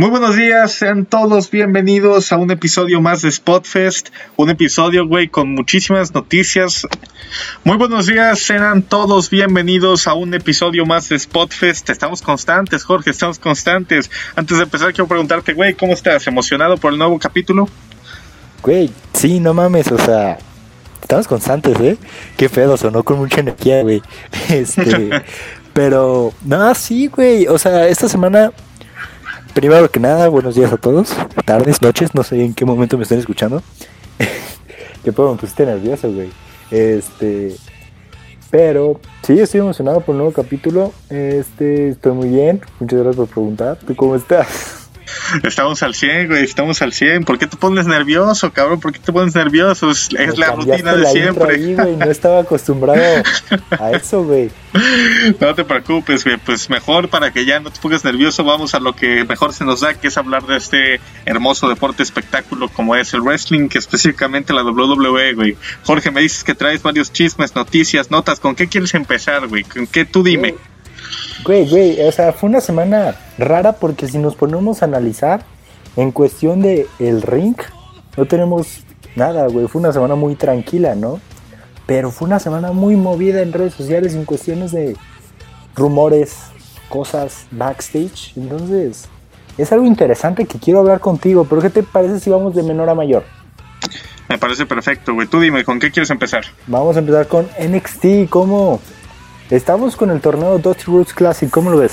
Muy buenos días, sean todos bienvenidos a un episodio más de Spotfest, un episodio, güey, con muchísimas noticias. Muy buenos días, sean todos bienvenidos a un episodio más de Spotfest. Estamos constantes, Jorge, estamos constantes. Antes de empezar, quiero preguntarte, güey, ¿cómo estás? ¿Emocionado por el nuevo capítulo? Güey, sí, no mames, o sea, estamos constantes, ¿eh? Qué pedo, sonó con mucha energía, güey. Este, pero, no, sí, güey, o sea, esta semana Primero que nada, buenos días a todos. Tardes, noches, no sé en qué momento me estén escuchando. que puedo, me pusiste nervioso, güey. Este. Pero sí, estoy emocionado por un nuevo capítulo. Este, estoy muy bien. Muchas gracias por preguntar. ¿Tú cómo estás? Estamos al 100, güey, estamos al 100. ¿Por qué te pones nervioso, cabrón? ¿Por qué te pones nervioso? Es, la rutina de siempre. No estaba acostumbrado a eso, güey. No te preocupes, güey. Pues mejor para que ya no te pongas nervioso, vamos a lo que mejor se nos da, que es hablar de este hermoso deporte espectáculo como es el wrestling, que específicamente la WWE, güey. Jorge, me dices que traes varios chismes, noticias, notas. ¿Con qué quieres empezar, güey? ¿Con qué tú dime? Güey, güey, o sea, fue una semana rara porque si nos ponemos a analizar en cuestión de el ring, no tenemos nada, güey. Fue una semana muy tranquila, ¿no? Pero fue una semana muy movida en redes sociales en cuestiones de rumores, cosas backstage. Entonces, es algo interesante que quiero hablar contigo. Pero ¿qué te parece si vamos de menor a mayor? Me parece perfecto, güey. Tú dime, ¿con qué quieres empezar? Vamos a empezar con NXT. ¿Cómo? Estamos con el torneo Dusty Roots Classic, ¿cómo lo ves?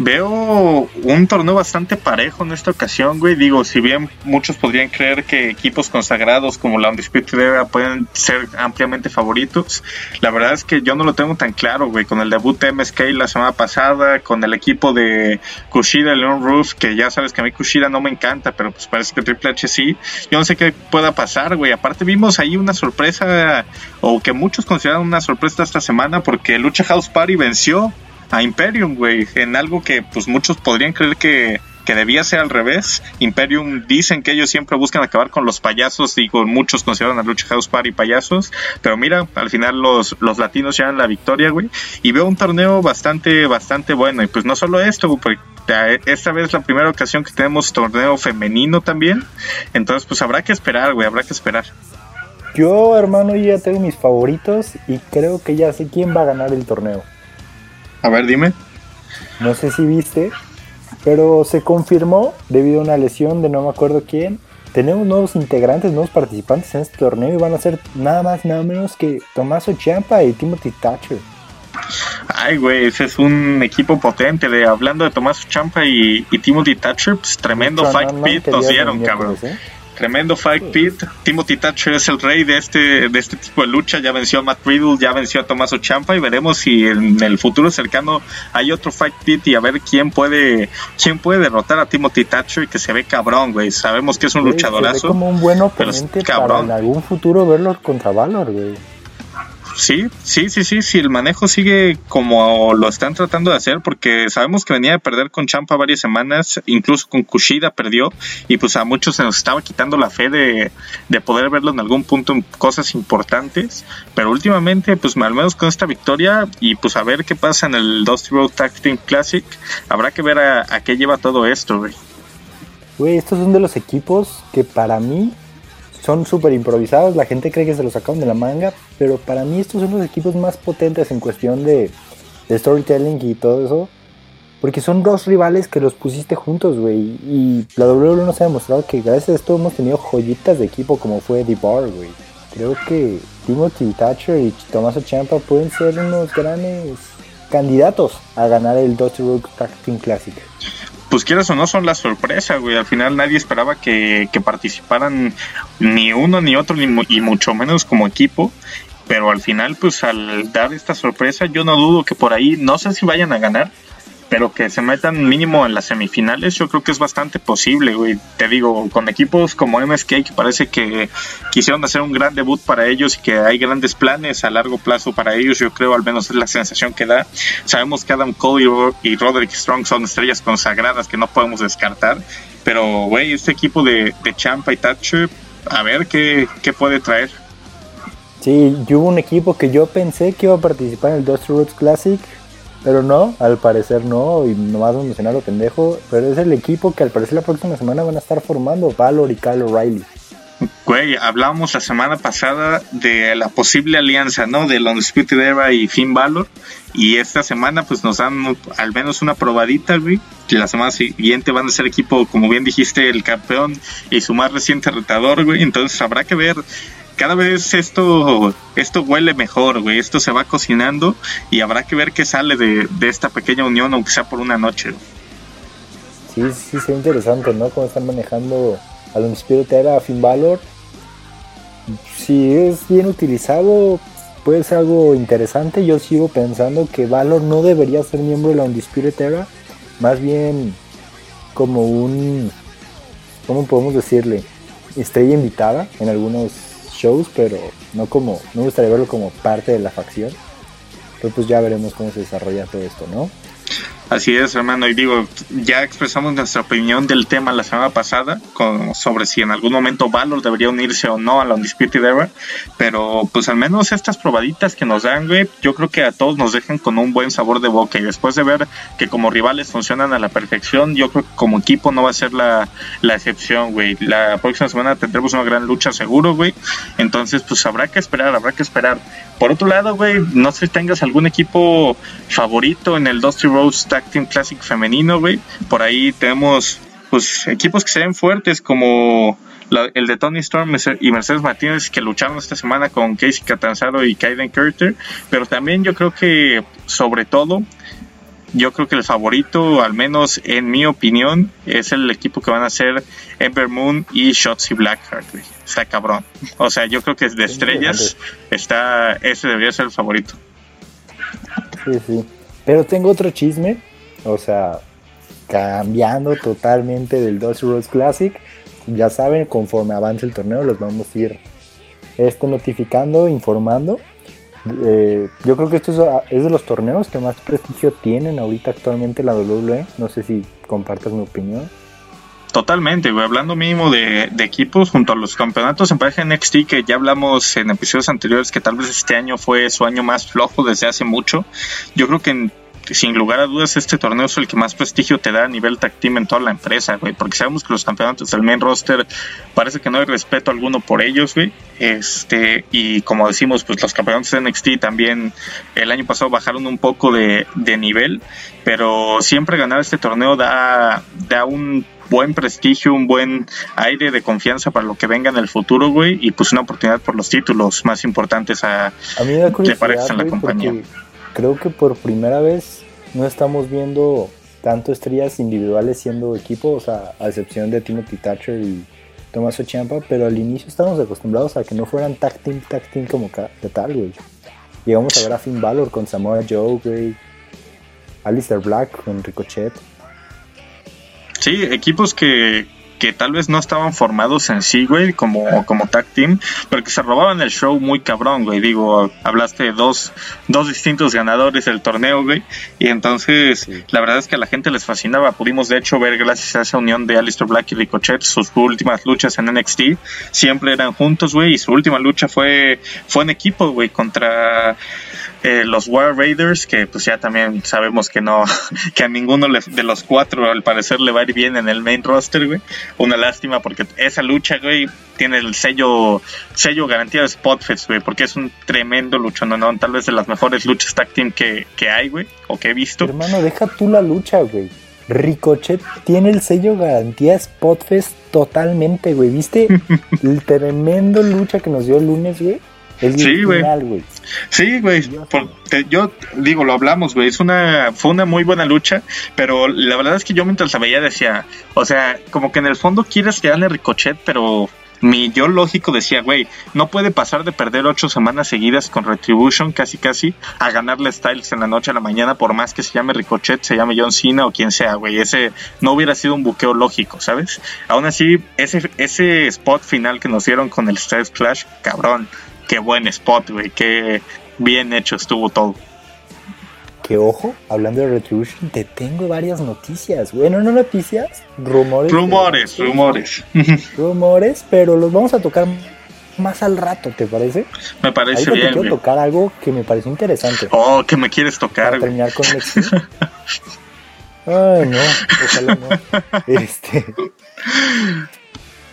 Veo un torneo bastante parejo en esta ocasión, güey. Digo, si bien muchos podrían creer que equipos consagrados como la Undisputed Era pueden ser ampliamente favoritos, la verdad es que yo no lo tengo tan claro, güey. Con el debut de MSK la semana pasada, con el equipo de Kushida, Leon Ruff, que ya sabes que a mí Kushida no me encanta, pero pues parece que Triple H sí. Yo no sé qué pueda pasar, güey. Aparte vimos ahí una sorpresa, o que muchos consideran una sorpresa esta semana, porque Lucha House Party venció a Imperium, güey, en algo que pues muchos podrían creer que, que debía ser al revés. Imperium dicen que ellos siempre buscan acabar con los payasos, digo, muchos consideran a Lucha House Party payasos, pero mira, al final los, los latinos llevan la victoria, güey, y veo un torneo bastante, bastante bueno, y pues no solo esto, güey, esta vez es la primera ocasión que tenemos torneo femenino también, entonces pues habrá que esperar, güey, habrá que esperar. Yo, hermano, ya tengo mis favoritos y creo que ya sé quién va a ganar el torneo. A ver, dime. No sé si viste, pero se confirmó debido a una lesión de no me acuerdo quién. Tenemos nuevos integrantes, nuevos participantes en este torneo y van a ser nada más, nada menos que Tomaso Champa y Timothy Thatcher. Ay, güey, ese es un equipo potente. De, hablando de Tomaso Champa y, Timothy Thatcher, pues tremendo fight pit nos dieron, cabrón. ¿eh? Tremendo fight pit. Timothy Thatcher es el rey de este, de este tipo de lucha. Ya venció a Matt Riddle, ya venció a Tommaso Champa y veremos si en el futuro cercano hay otro fight pit y a ver quién puede, quién puede derrotar a Timothy Thatcher y que se ve cabrón, güey. Sabemos que es un luchadorazo. Se como un buen oponente para en algún futuro verlo contra Valor, güey. Sí, sí, sí, sí, sí, el manejo sigue como lo están tratando de hacer, porque sabemos que venía de perder con Champa varias semanas, incluso con Kushida perdió, y pues a muchos se nos estaba quitando la fe de, poder verlo en algún punto en cosas importantes, pero últimamente, pues al menos con esta victoria, y pues a ver qué pasa en el Dusty Road Tag Team Classic, habrá que ver a, a qué lleva todo esto, güey. Güey, estos son de los equipos que para mí son súper improvisados, la gente cree que se los sacaron de la manga, pero para mí estos son los equipos más potentes en cuestión de, storytelling y todo eso, porque son dos rivales que los pusiste juntos, güey, y la WWE nos ha demostrado que gracias a esto hemos tenido joyitas de equipo como fue The Bar, güey. Creo que Timothy Thatcher y Tommaso Ciampa pueden ser unos grandes candidatos a ganar el Dusty Road Tag Team Classic pues quieras o no son la sorpresa, güey. Al final nadie esperaba que, participaran ni uno ni otro, ni, mucho menos como equipo. Pero al final, pues al dar esta sorpresa, yo no dudo que por ahí, no sé si vayan a ganar, pero que se metan mínimo en las semifinales, yo creo que es bastante posible, güey. Te digo, con equipos como MSK, que parece que quisieron hacer un gran debut para ellos y que hay grandes planes a largo plazo para ellos, yo creo, al menos es la sensación que da. Sabemos que Adam Cole y Roderick Strong son estrellas consagradas que no podemos descartar, pero, güey, este equipo de, de Champa y Thatcher, a ver qué, qué puede traer. Sí, yo hubo un equipo que yo pensé que iba a participar en el Dusty Roots Classic Pero no, al parecer no, y nomás a mencionar lo pendejo, pero es el equipo que al parecer la próxima semana van a estar formando, Valor y Kyle O'Reilly. Güey, hablábamos la semana pasada de la posible alianza, ¿no? De Undisputed Era y Finn Balor. Y esta semana, pues nos dan al menos una probadita, güey. Y la semana siguiente van a ser equipo, como bien dijiste, el campeón y su más reciente retador, güey. Entonces habrá que ver. Cada vez esto, esto huele mejor, güey. Esto se va cocinando y habrá que ver qué sale de, esta pequeña unión, aunque sea por una noche. Sí, sí, sí, interesante, ¿no? Cómo están manejando al Undisputed Era Finn Balor. Si es bien utilizado, puede ser algo interesante. Yo sigo pensando que Valor no debería ser miembro de la Undisputed Era, más bien como un, ¿cómo podemos decirle? Estrella invitada en algunos shows, pero no como, no me gustaría verlo como parte de la facción. Pero pues ya veremos cómo se desarrolla todo esto, ¿no? Así es, hermano. Y digo, ya expresamos nuestra opinión del tema la semana pasada con, sobre si en algún momento Valor debería unirse o no a la Undisputed Era. Pero pues al menos estas probaditas que nos dan, güey, yo creo que a todos nos dejan con un buen sabor de boca. Y después de ver que como rivales funcionan a la perfección, yo creo que como equipo no va a ser la, la excepción, güey. La próxima semana tendremos una gran lucha seguro, güey. Entonces, pues habrá que esperar, habrá que esperar. Por otro lado, güey, no sé si tengas algún equipo favorito en el Dusty Rose Tag Team Classic femenino, güey. Por ahí tenemos, pues, equipos que se ven fuertes como el de Tony Storm y Mercedes Martínez que lucharon esta semana con Casey Catanzaro y Kaiden Carter. Pero también yo creo que, sobre todo, yo creo que el favorito, al menos en mi opinión, es el equipo que van a ser Ember Moon y Shotzi Blackheart, Está cabrón. O sea, yo creo que es de estrellas, está, ese debería ser el favorito. Sí, sí. Pero tengo otro chisme, o sea, cambiando totalmente del Dusty Rose Classic. Ya saben, conforme avance el torneo, los vamos a ir esto notificando, informando. Eh, yo creo que esto es, de los torneos que más prestigio tienen ahorita actualmente la WWE. No sé si compartas mi opinión. Totalmente, güey. Hablando mínimo de, equipos junto a los campeonatos en pareja NXT, que ya hablamos en episodios anteriores que tal vez este año fue su año más flojo desde hace mucho. Yo creo que en sin lugar a dudas este torneo es el que más prestigio te da a nivel tag team en toda la empresa, güey, porque sabemos que los campeonatos del main roster parece que no hay respeto alguno por ellos, güey. Este, y como decimos, pues los campeonatos de NXT también el año pasado bajaron un poco de, nivel, pero siempre ganar este torneo da, da un buen prestigio, un buen aire de confianza para lo que venga en el futuro, güey, y pues una oportunidad por los títulos más importantes a, a mí me da en la compañía creo que por primera vez no estamos viendo tanto estrellas individuales siendo equipo, o sea, a excepción de Timothy Thatcher y Tomás Champa, pero al inicio estábamos acostumbrados a que no fueran tag team, tag team como de tal, güey. Llegamos a ver a Finn Balor con Samoa Joe, güey. Alistair Black con Ricochet. Sí, equipos que, que tal vez no estaban formados en sí, güey, como, como tag team, pero que se robaban el show muy cabrón, güey. Digo, hablaste de dos, dos distintos ganadores del torneo, güey, y entonces la verdad es que a la gente les fascinaba. Pudimos, de hecho, ver gracias a esa unión de Alistair Black y Ricochet sus últimas luchas en NXT. Siempre eran juntos, güey, y su última lucha fue, fue en equipo, güey, contra eh, los War Raiders, que pues ya también sabemos que no, que a ninguno de los cuatro al parecer le va a ir bien en el main roster, güey. Una lástima porque esa lucha, güey, tiene el sello, sello garantía de Spotfest, güey, porque es un tremendo lucha, no, no, tal vez de las mejores luchas tag team que, que hay, güey, o que he visto. Hermano, deja tú la lucha, güey. Ricochet tiene el sello garantía Spotfest totalmente, güey. ¿Viste el tremendo lucha que nos dio el lunes, güey? Sí, güey. Sí, güey. Yo digo, lo hablamos, güey. Es una, fue una muy buena lucha, pero la verdad es que yo mientras la veía decía, o sea, como que en el fondo quieres que gane Ricochet, pero mi yo lógico decía, güey, no puede pasar de perder ocho semanas seguidas con Retribution, casi casi, a ganarle Styles en la noche a la mañana, por más que se llame Ricochet, se llame John Cena o quien sea, güey. Ese no hubiera sido un buqueo lógico, ¿sabes? Aún así, ese, ese spot final que nos dieron con el Styles Clash, cabrón qué buen spot, güey, qué bien hecho estuvo todo. Que ojo, hablando de Retribution, te tengo varias noticias. Bueno, no noticias, rumores. Rumores, rumores. rumores, pero los vamos a tocar más al rato, ¿te parece? Me parece Ahorita bien. te quiero güey. tocar algo que me pareció interesante. Oh, que me quieres tocar, para güey. terminar con. Ay, no, ojalá no. Este.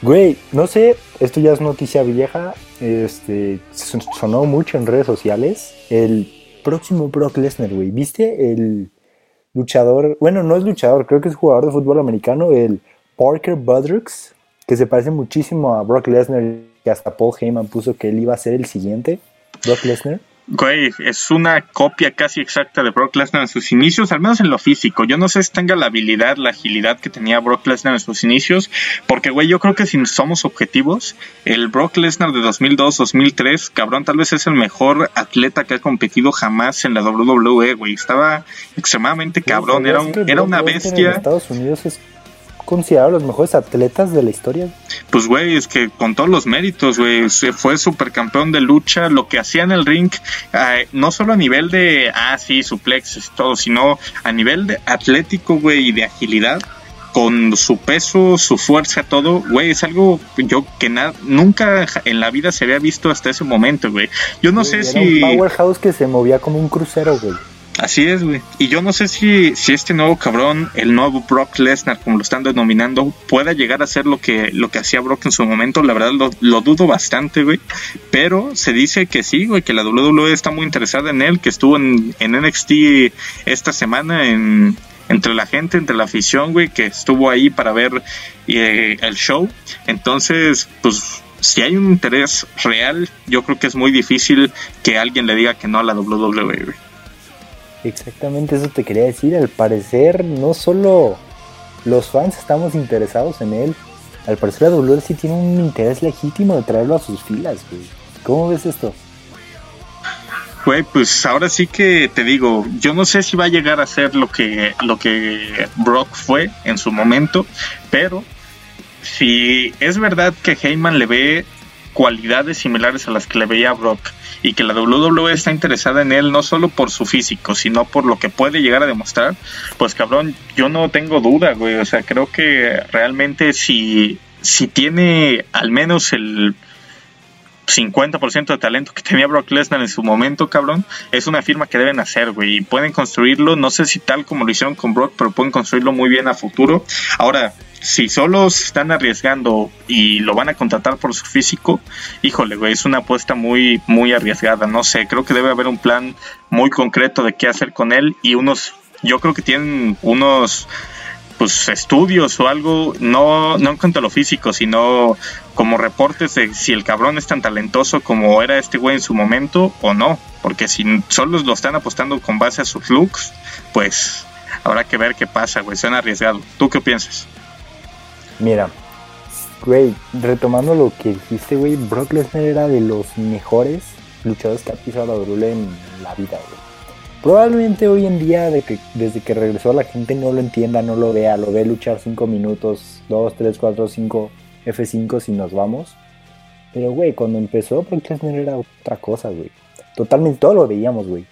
Güey, no sé, esto ya es noticia vieja. Este, son- sonó mucho en redes sociales. El próximo Brock Lesnar, güey. ¿Viste el luchador? Bueno, no es luchador, creo que es jugador de fútbol americano. El Parker Budricks, que se parece muchísimo a Brock Lesnar. Que hasta Paul Heyman puso que él iba a ser el siguiente. Brock Lesnar. Güey, es una copia casi exacta de Brock Lesnar en sus inicios, al menos en lo físico. Yo no sé si tenga la habilidad, la agilidad que tenía Brock Lesnar en sus inicios, porque, güey, yo creo que si somos objetivos, el Brock Lesnar de 2002-2003, cabrón, tal vez es el mejor atleta que ha competido jamás en la WWE, güey. Estaba extremadamente cabrón, era, un- ¿Sabías que era una Lesnar En bestia. Estados Unidos es considerado los mejores atletas de la historia. Pues, güey, es que con todos los méritos, güey, se fue supercampeón de lucha, lo que hacía en el ring, eh, no solo a nivel de, ah, sí, suplexes y todo, sino a nivel de atlético, güey, y de agilidad, con su peso, su fuerza, todo, güey, es algo yo que na- nunca en la vida se había visto hasta ese momento, güey. Yo no sé Era si... un powerhouse que se movía como un crucero, güey. Así es, güey. Y yo no sé si, si este nuevo cabrón, el nuevo Brock Lesnar, como lo están denominando, pueda llegar a ser lo que, lo que hacía Brock en su momento. La verdad lo, lo dudo bastante, güey. Pero se dice que sí, güey, que la WWE está muy interesada en él, que estuvo en, en NXT esta semana en, entre la gente, entre la afición, güey, que estuvo ahí para ver eh, el show. Entonces, pues si hay un interés real, yo creo que es muy difícil que alguien le diga que no a la WWE. Exactamente eso te quería decir. Al parecer, no solo los fans estamos interesados en él. Al parecer, la WWE sí tiene un interés legítimo de traerlo a sus filas, güey. ¿Cómo ves esto? Güey, pues ahora sí que te digo, yo no sé si va a llegar a ser lo que, lo que Brock fue en su momento, pero si es verdad que Heyman le ve cualidades similares a las que le veía a Brock y que la WWE está interesada en él no solo por su físico, sino por lo que puede llegar a demostrar, pues cabrón, yo no tengo duda, güey, o sea, creo que realmente si, si tiene al menos el 50% de talento que tenía Brock Lesnar en su momento, cabrón, es una firma que deben hacer, güey. Y pueden construirlo, no sé si tal como lo hicieron con Brock, pero pueden construirlo muy bien a futuro. Ahora, si solo se están arriesgando y lo van a contratar por su físico, híjole, güey, es una apuesta muy, muy arriesgada. No sé, creo que debe haber un plan muy concreto de qué hacer con él y unos, yo creo que tienen unos pues estudios o algo, no, no en cuanto a lo físico, sino como reportes de si el cabrón es tan talentoso como era este güey en su momento o no, porque si solo lo están apostando con base a sus looks, pues habrá que ver qué pasa, güey, suena arriesgado. ¿Tú qué piensas? Mira, güey, retomando lo que dijiste, güey, Brock Lesnar era de los mejores luchadores que ha pisado la WWE en la vida, güey. Probablemente hoy en día, desde que regresó, la gente no lo entienda, no lo vea, lo ve luchar 5 minutos, 2, 3, 4, 5, F5 si nos vamos. Pero, güey, cuando empezó, Brock Lesnar era otra cosa, güey. Totalmente, todo lo veíamos, güey.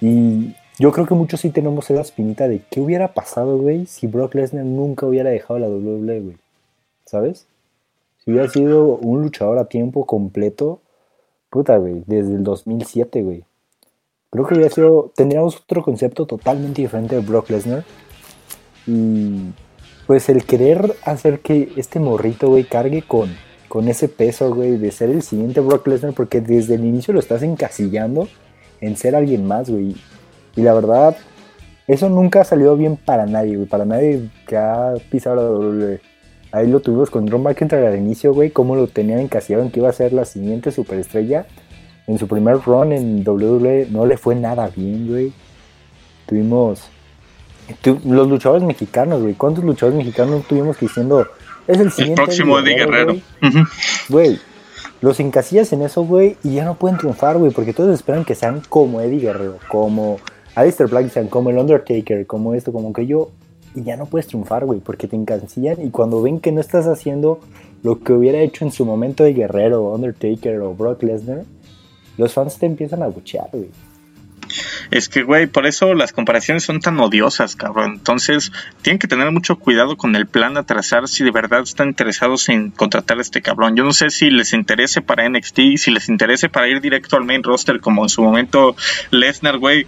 Y yo creo que muchos sí tenemos esa espinita de qué hubiera pasado, güey, si Brock Lesnar nunca hubiera dejado la WWE, güey. ¿Sabes? Si hubiera sido un luchador a tiempo completo, puta, güey, desde el 2007, güey. Creo que hubiera sido, tendríamos otro concepto totalmente diferente de Brock Lesnar. Y pues el querer hacer que este morrito, güey, cargue con, con ese peso, güey, de ser el siguiente Brock Lesnar, porque desde el inicio lo estás encasillando en ser alguien más, güey. Y la verdad, eso nunca salió bien para nadie, güey. Para nadie que ha pisado la WWE. Ahí lo tuvimos con Drew McIntyre al inicio, güey. Cómo lo tenían encasillado en que iba a ser la siguiente superestrella. En su primer run en WWE no le fue nada bien, güey. Tuvimos... tu- los luchadores mexicanos, güey. ¿Cuántos luchadores mexicanos tuvimos que diciendo... Es el El siguiente próximo Eddie Guerrero. güey"? Ujú. Güey, los encasillas en eso, güey, y ya no pueden triunfar, güey, porque todos esperan que sean como Eddie Guerrero, como Aleister Black, sean como el Undertaker, como esto, como que yo, y ya no puedes triunfar, güey, porque te encasillan y cuando ven que no estás haciendo lo que hubiera hecho en su momento de Guerrero, Undertaker o Brock Lesnar, los fans te empiezan a buchear, güey. Es que, güey, por eso las comparaciones son tan odiosas, cabrón. Entonces, tienen que tener mucho cuidado con el plan a trazar si de verdad están interesados en contratar a este cabrón. Yo no sé si les interese para NXT, si les interese para ir directo al main roster, como en su momento Lesnar, güey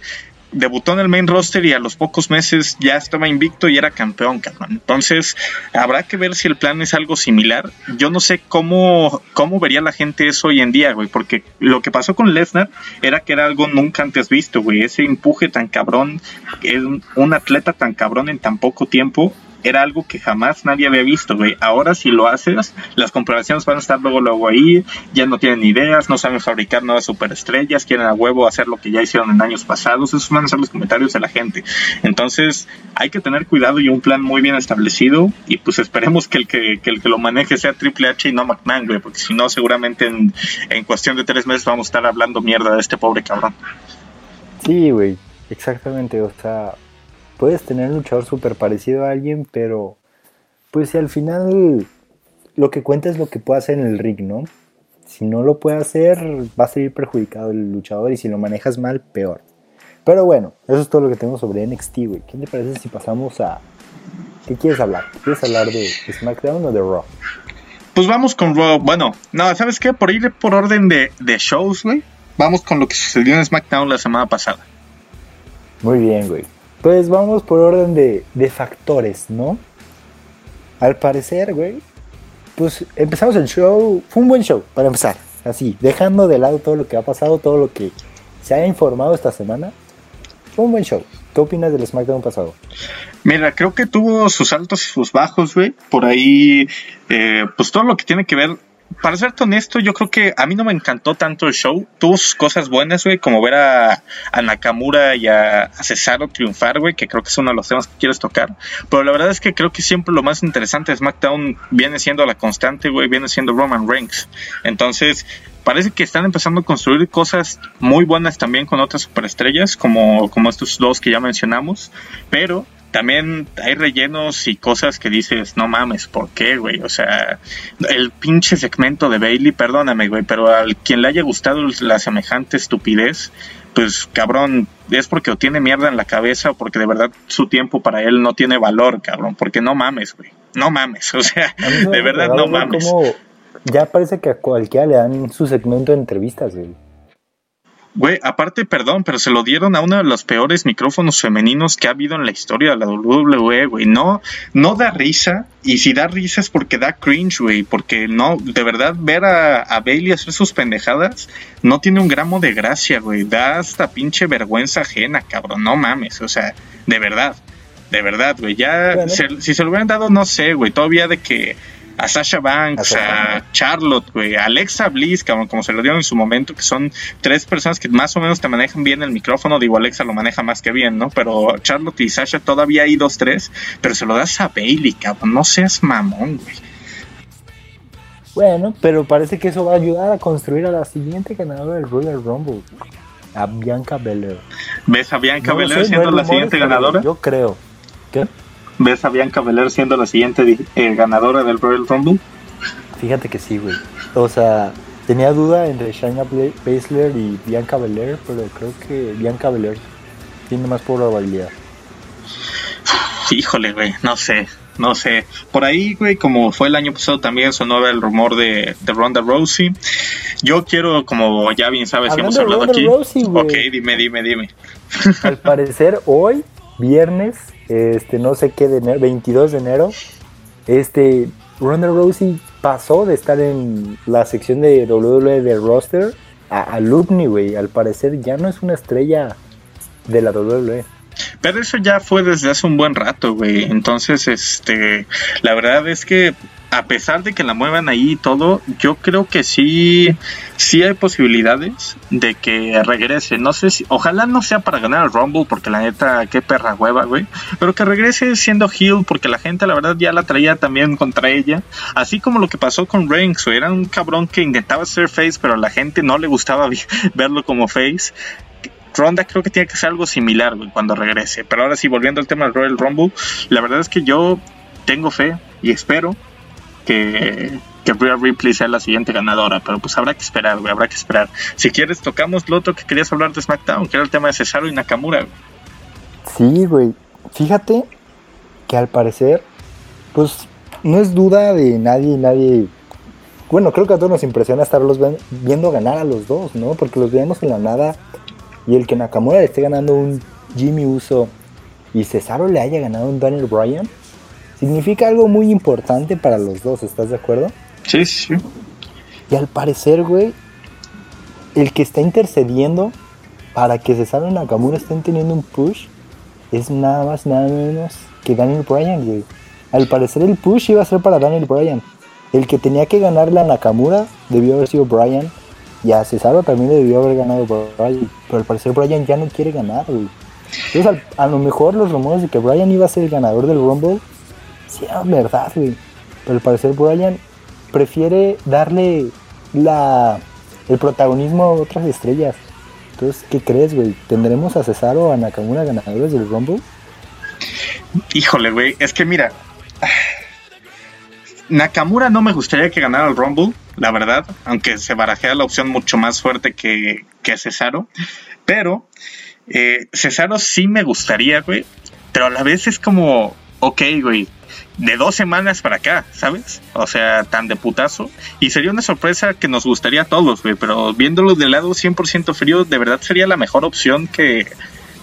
debutó en el main roster y a los pocos meses ya estaba invicto y era campeón, cabrón. Entonces, habrá que ver si el plan es algo similar. Yo no sé cómo, cómo vería la gente eso hoy en día, güey, porque lo que pasó con Lesnar era que era algo nunca antes visto, güey. Ese empuje tan cabrón, un atleta tan cabrón en tan poco tiempo, era algo que jamás nadie había visto, güey. Ahora si lo haces, las comparaciones van a estar luego, luego ahí, ya no tienen ideas, no saben fabricar nuevas superestrellas, quieren a huevo hacer lo que ya hicieron en años pasados, esos van a ser los comentarios de la gente. Entonces, hay que tener cuidado y un plan muy bien establecido, y pues esperemos que el que, el que lo maneje sea Triple H y no McMahon, güey, porque si no, seguramente en, en cuestión de tres meses vamos a estar hablando mierda de este pobre cabrón. Sí, güey, exactamente, o sea puedes tener un luchador súper parecido a alguien, pero pues si al final lo que cuenta es lo que puede hacer en el ring, ¿no? Si no lo puede hacer, va a seguir perjudicado el luchador y si lo manejas mal, peor. Pero bueno, eso es todo lo que tengo sobre NXT, güey. ¿Qué te parece si pasamos a... ¿Qué quieres hablar? ¿Quieres hablar de SmackDown o de Raw? Pues vamos con Raw. Bueno, no, ¿sabes qué? Por ir por orden de, de shows, güey. Vamos con lo que sucedió en SmackDown la semana pasada. Muy bien, güey. Pues vamos por orden de, factores, ¿no? Al parecer, güey, pues empezamos el show. Fue un buen show, para empezar. Así, dejando de lado todo lo que ha pasado, todo lo que se ha informado esta semana. Fue un buen show. ¿Qué opinas del SmackDown pasado? Mira, creo que tuvo sus altos y sus bajos, güey. Por ahí, eh, pues todo lo que tiene que ver para ser honesto, yo creo que a mí no me encantó tanto el show. Tuvo cosas buenas, güey, como ver a, Nakamura y a, Cesaro triunfar, güey, que creo que es uno de los temas que quieres tocar. Pero la verdad es que creo que siempre lo más interesante de SmackDown viene siendo la constante, güey, viene siendo Roman Reigns. Entonces, parece que están empezando a construir cosas muy buenas también con otras superestrellas, como, como estos dos que ya mencionamos. Pero también hay rellenos y cosas que dices, no mames, ¿por qué, güey? O sea, el pinche segmento de Bailey, perdóname, güey, pero al quien le haya gustado la semejante estupidez, pues cabrón, es porque o tiene mierda en la cabeza o porque de verdad su tiempo para él no tiene valor, cabrón, porque no mames, güey, no mames, o sea, de verdad no mames. ya parece que a cualquiera le dan su segmento de entrevistas, güey. Güey, aparte, perdón, pero se lo dieron a uno de los peores micrófonos femeninos que ha habido en la historia de la WWE, güey. No, no da risa. Y si da risa es porque da cringe, güey. Porque no, de verdad, ver a, a, Bailey hacer sus pendejadas no tiene un gramo de gracia, güey. Da hasta pinche vergüenza ajena, cabrón. No mames, o sea, de verdad. De verdad, güey. Ya, si se lo hubieran dado, no sé, güey. Todavía de que a Sasha Banks, a, Charlotte, güey, a Alexa Bliss, como, como se lo dieron en su momento, que son tres personas que más o menos te manejan bien el micrófono. Digo, Alexa lo maneja más que bien, ¿no? Pero Charlotte y Sasha todavía hay dos, tres, pero se lo das a Bailey, cabrón. No seas mamón, güey. Bueno, pero parece que eso va a ayudar a construir a la siguiente ganadora del Royal Rumble, a Bianca Belair. ¿Ves a Bianca Belair siendo la siguiente ganadora? Yo creo. ¿Qué? ¿Ves a Bianca Belair siendo la siguiente eh, ganadora del Royal Rumble? Fíjate que sí, güey. O sea, tenía duda entre Shayna Baszler y Bianca Belair, pero creo que Bianca Belair tiene más probabilidad. Híjole, güey, no sé, no sé. Por ahí, güey, como fue el año pasado también sonó el rumor de, de Ronda Rousey. Yo quiero, como ya bien sabes, que hemos hablado aquí. ok, dime, dime, dime. Al parecer, hoy, viernes, este, no sé qué de enero, 22 de enero, este, Ronda Rousey pasó de estar en la sección de WWE de roster a alumni, güey. Al parecer ya no es una estrella de la WWE. Pero eso ya fue desde hace un buen rato, güey. Entonces, este, la verdad es que a pesar de que la muevan ahí y todo, yo creo que sí, sí hay posibilidades de que regrese. No sé si, ojalá no sea para ganar el Rumble, porque la neta, qué perra hueva, güey. Pero que regrese siendo heel, porque la gente, la verdad, ya la traía también contra ella. Así como lo que pasó con Reigns. Era un cabrón que intentaba ser face, pero a la gente no le gustaba verlo como face. Ronda creo que tiene que ser algo similar, güey, cuando regrese. Pero ahora sí, volviendo al tema del Royal Rumble, la verdad es que yo tengo fe y espero que, que Rhea Ripley sea la siguiente ganadora, pero pues habrá que esperar, güey, habrá que esperar. Si quieres, tocamos lo otro que querías hablar de SmackDown, que era el tema de Cesaro y Nakamura. Sí, güey. Fíjate que al parecer, pues no es duda de nadie, nadie. Bueno, creo que a todos nos impresiona estarlos viendo ganar a los dos, ¿no? Porque los vemos en la nada y el que Nakamura le esté ganando un Jimmy Uso y Cesaro le haya ganado un Daniel Bryan, significa algo muy importante para los dos, ¿estás de acuerdo? Sí, sí. Y al parecer, güey, el que está intercediendo para que Cesaro y Nakamura estén teniendo un push es nada más, nada menos que Daniel Bryan, güey. Al parecer el push iba a ser para Daniel Bryan. El que tenía que ganarle a Nakamura debió haber sido Bryan. Y a Cesaro también le debió haber ganado Bryan. Pero al parecer Bryan ya no quiere ganar, güey. Entonces a lo mejor los rumores de que Bryan iba a ser el ganador del Rumble, sí eran verdad, güey. Pero al parecer Bryan prefiere darle la, el protagonismo a otras estrellas. Entonces, ¿qué crees, güey? ¿Tendremos a Cesaro o a Nakamura ganadores del Rumble? Híjole, güey, es que mira, Nakamura no me gustaría que ganara el Rumble, la verdad, aunque se barajea la opción mucho más fuerte que, que Cesaro. Pero eh, Cesaro sí me gustaría, güey, pero a la vez es como, ok, güey, de dos semanas para acá, ¿sabes? O sea, tan de putazo. Y sería una sorpresa que nos gustaría a todos, güey, pero viéndolo del lado 100% frío, de verdad sería la mejor opción que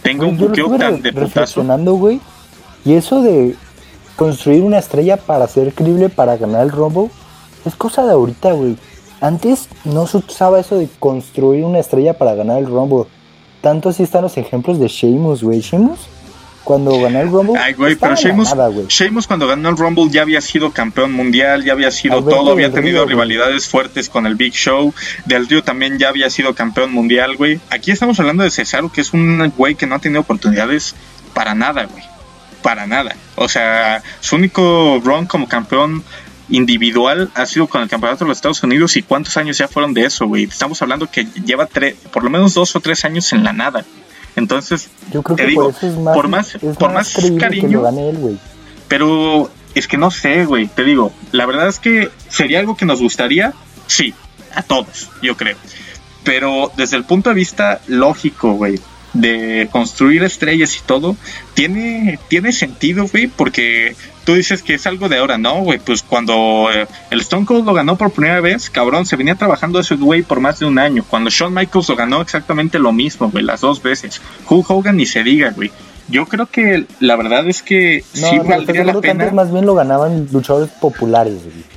tenga un buqueo tan de putazo. güey, y eso de construir una estrella para ser creíble para ganar el Rumble es cosa de ahorita, güey. Antes no se usaba eso de construir una estrella para ganar el Rumble. Tanto así están los ejemplos de Sheamus, güey. Sheamus, cuando ganó el Rumble. Ay, güey, pero Sheamus, cuando ganó el Rumble ya había sido campeón mundial, ya había sido todo, había tenido rivalidades fuertes con el Big Show. Del Río también ya había sido campeón mundial, güey. Aquí estamos hablando de Cesaro, que es un güey que no ha tenido oportunidades para nada, güey para nada. O sea, su único run como campeón individual ha sido con el campeonato de los Estados Unidos y cuántos años ya fueron de eso, güey. Estamos hablando que lleva tres, por lo menos dos o tres años en la nada. Entonces, yo creo te digo, por, más, por más, cariño, pero es que no sé, güey. Te digo, la verdad es que sería algo que nos gustaría, sí, a todos, yo creo. Pero desde el punto de vista lógico, güey, de construir estrellas y todo, tiene, tiene sentido, güey, porque tú dices que es algo de ahora, ¿no, güey? Pues cuando eh, el Stone Cold lo ganó por primera vez, cabrón, se venía trabajando ese güey por más de un año. Cuando Shawn Michaels lo ganó exactamente lo mismo, güey, las dos veces. Hulk Hogan ni se diga, güey. Yo creo que la verdad es que sí valdría la pena. más bien lo ganaban luchadores populares, güey.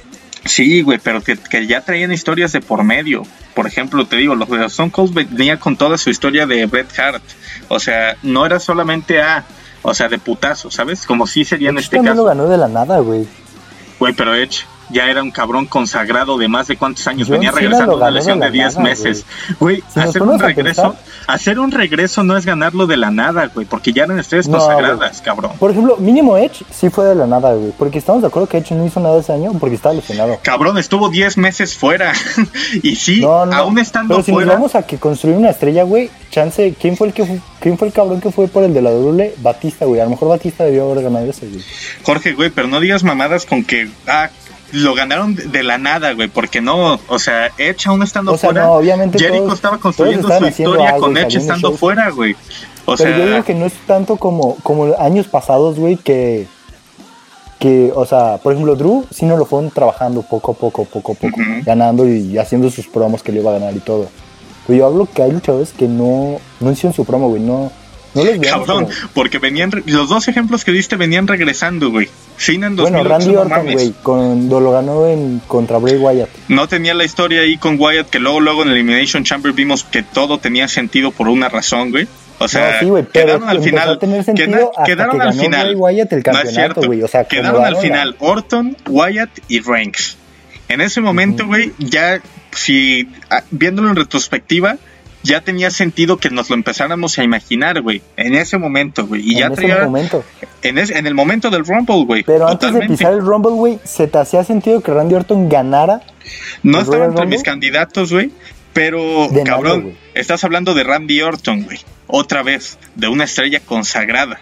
Sí, güey, pero que, ya traían historias de por medio. Por ejemplo, te digo, los de Stone Cold venía con toda su historia de Bret Hart. O sea, no era solamente a, o sea, de putazo, ¿sabes? Como si sería en este caso. lo ganó de la nada, güey. Güey, pero Edge ya era un cabrón consagrado de más de cuántos años. Venía regresando de una lesión de 10 meses. Güey, hacer un regreso, hacer un regreso no es ganarlo de la nada, güey, porque ya eran estrellas consagradas, cabrón. Por ejemplo, mínimo Edge sí fue de la nada, güey, porque estamos de acuerdo que Edge no hizo nada ese año porque estaba lesionado. Cabrón, estuvo 10 meses fuera. y sí, aún estando pero si fuera. Nos vamos a que construir una estrella, güey, chance, ¿quién fue el que quién fue el cabrón que fue por el de la doble? Batista, güey. A lo mejor Batista debió haber ganado ese, güey. Jorge, güey, pero no digas mamadas con que ah, lo ganaron de la nada, güey, porque no, o sea, Edge aún estando fuera, Jericho estaba construyendo su historia con Edge estando fuera, güey. O Pero sea, yo digo que no es tanto como, como años pasados, güey, que, que, o sea, por ejemplo, Drew sí no lo fueron trabajando poco a poco, poco a poco, ganando y haciendo sus promos que le iba a ganar y todo. Pero yo hablo que hay luchadores que no, no hicieron su promo, güey, no, no les Cabrón, porque venían, los dos ejemplos que diste venían regresando, güey. Cena en 2008, bueno, Randy Orton, güey, cuando lo ganó en, contra Bray Wyatt. No tenía la historia ahí con Wyatt, que luego, luego en Elimination Chamber vimos que todo tenía sentido por una razón, güey. O sea, quedaron al final. quedaron al final. Wyatt el campeonato, güey. O sea, quedaron al final Orton, Wyatt y Ranks. En ese momento, güey, ya si viéndolo en retrospectiva, ya tenía sentido que nos lo empezáramos a imaginar, güey. En ese momento, güey. Y en ya ese momento. En, en el momento del Rumble, güey. Pero antes de pisar el Rumble, güey, ¿se te hacía sentido que Randy Orton ganara? No estaba entre mis candidatos, güey. Pero, cabrón, estás hablando de Randy Orton, güey. Otra vez, de una estrella consagrada.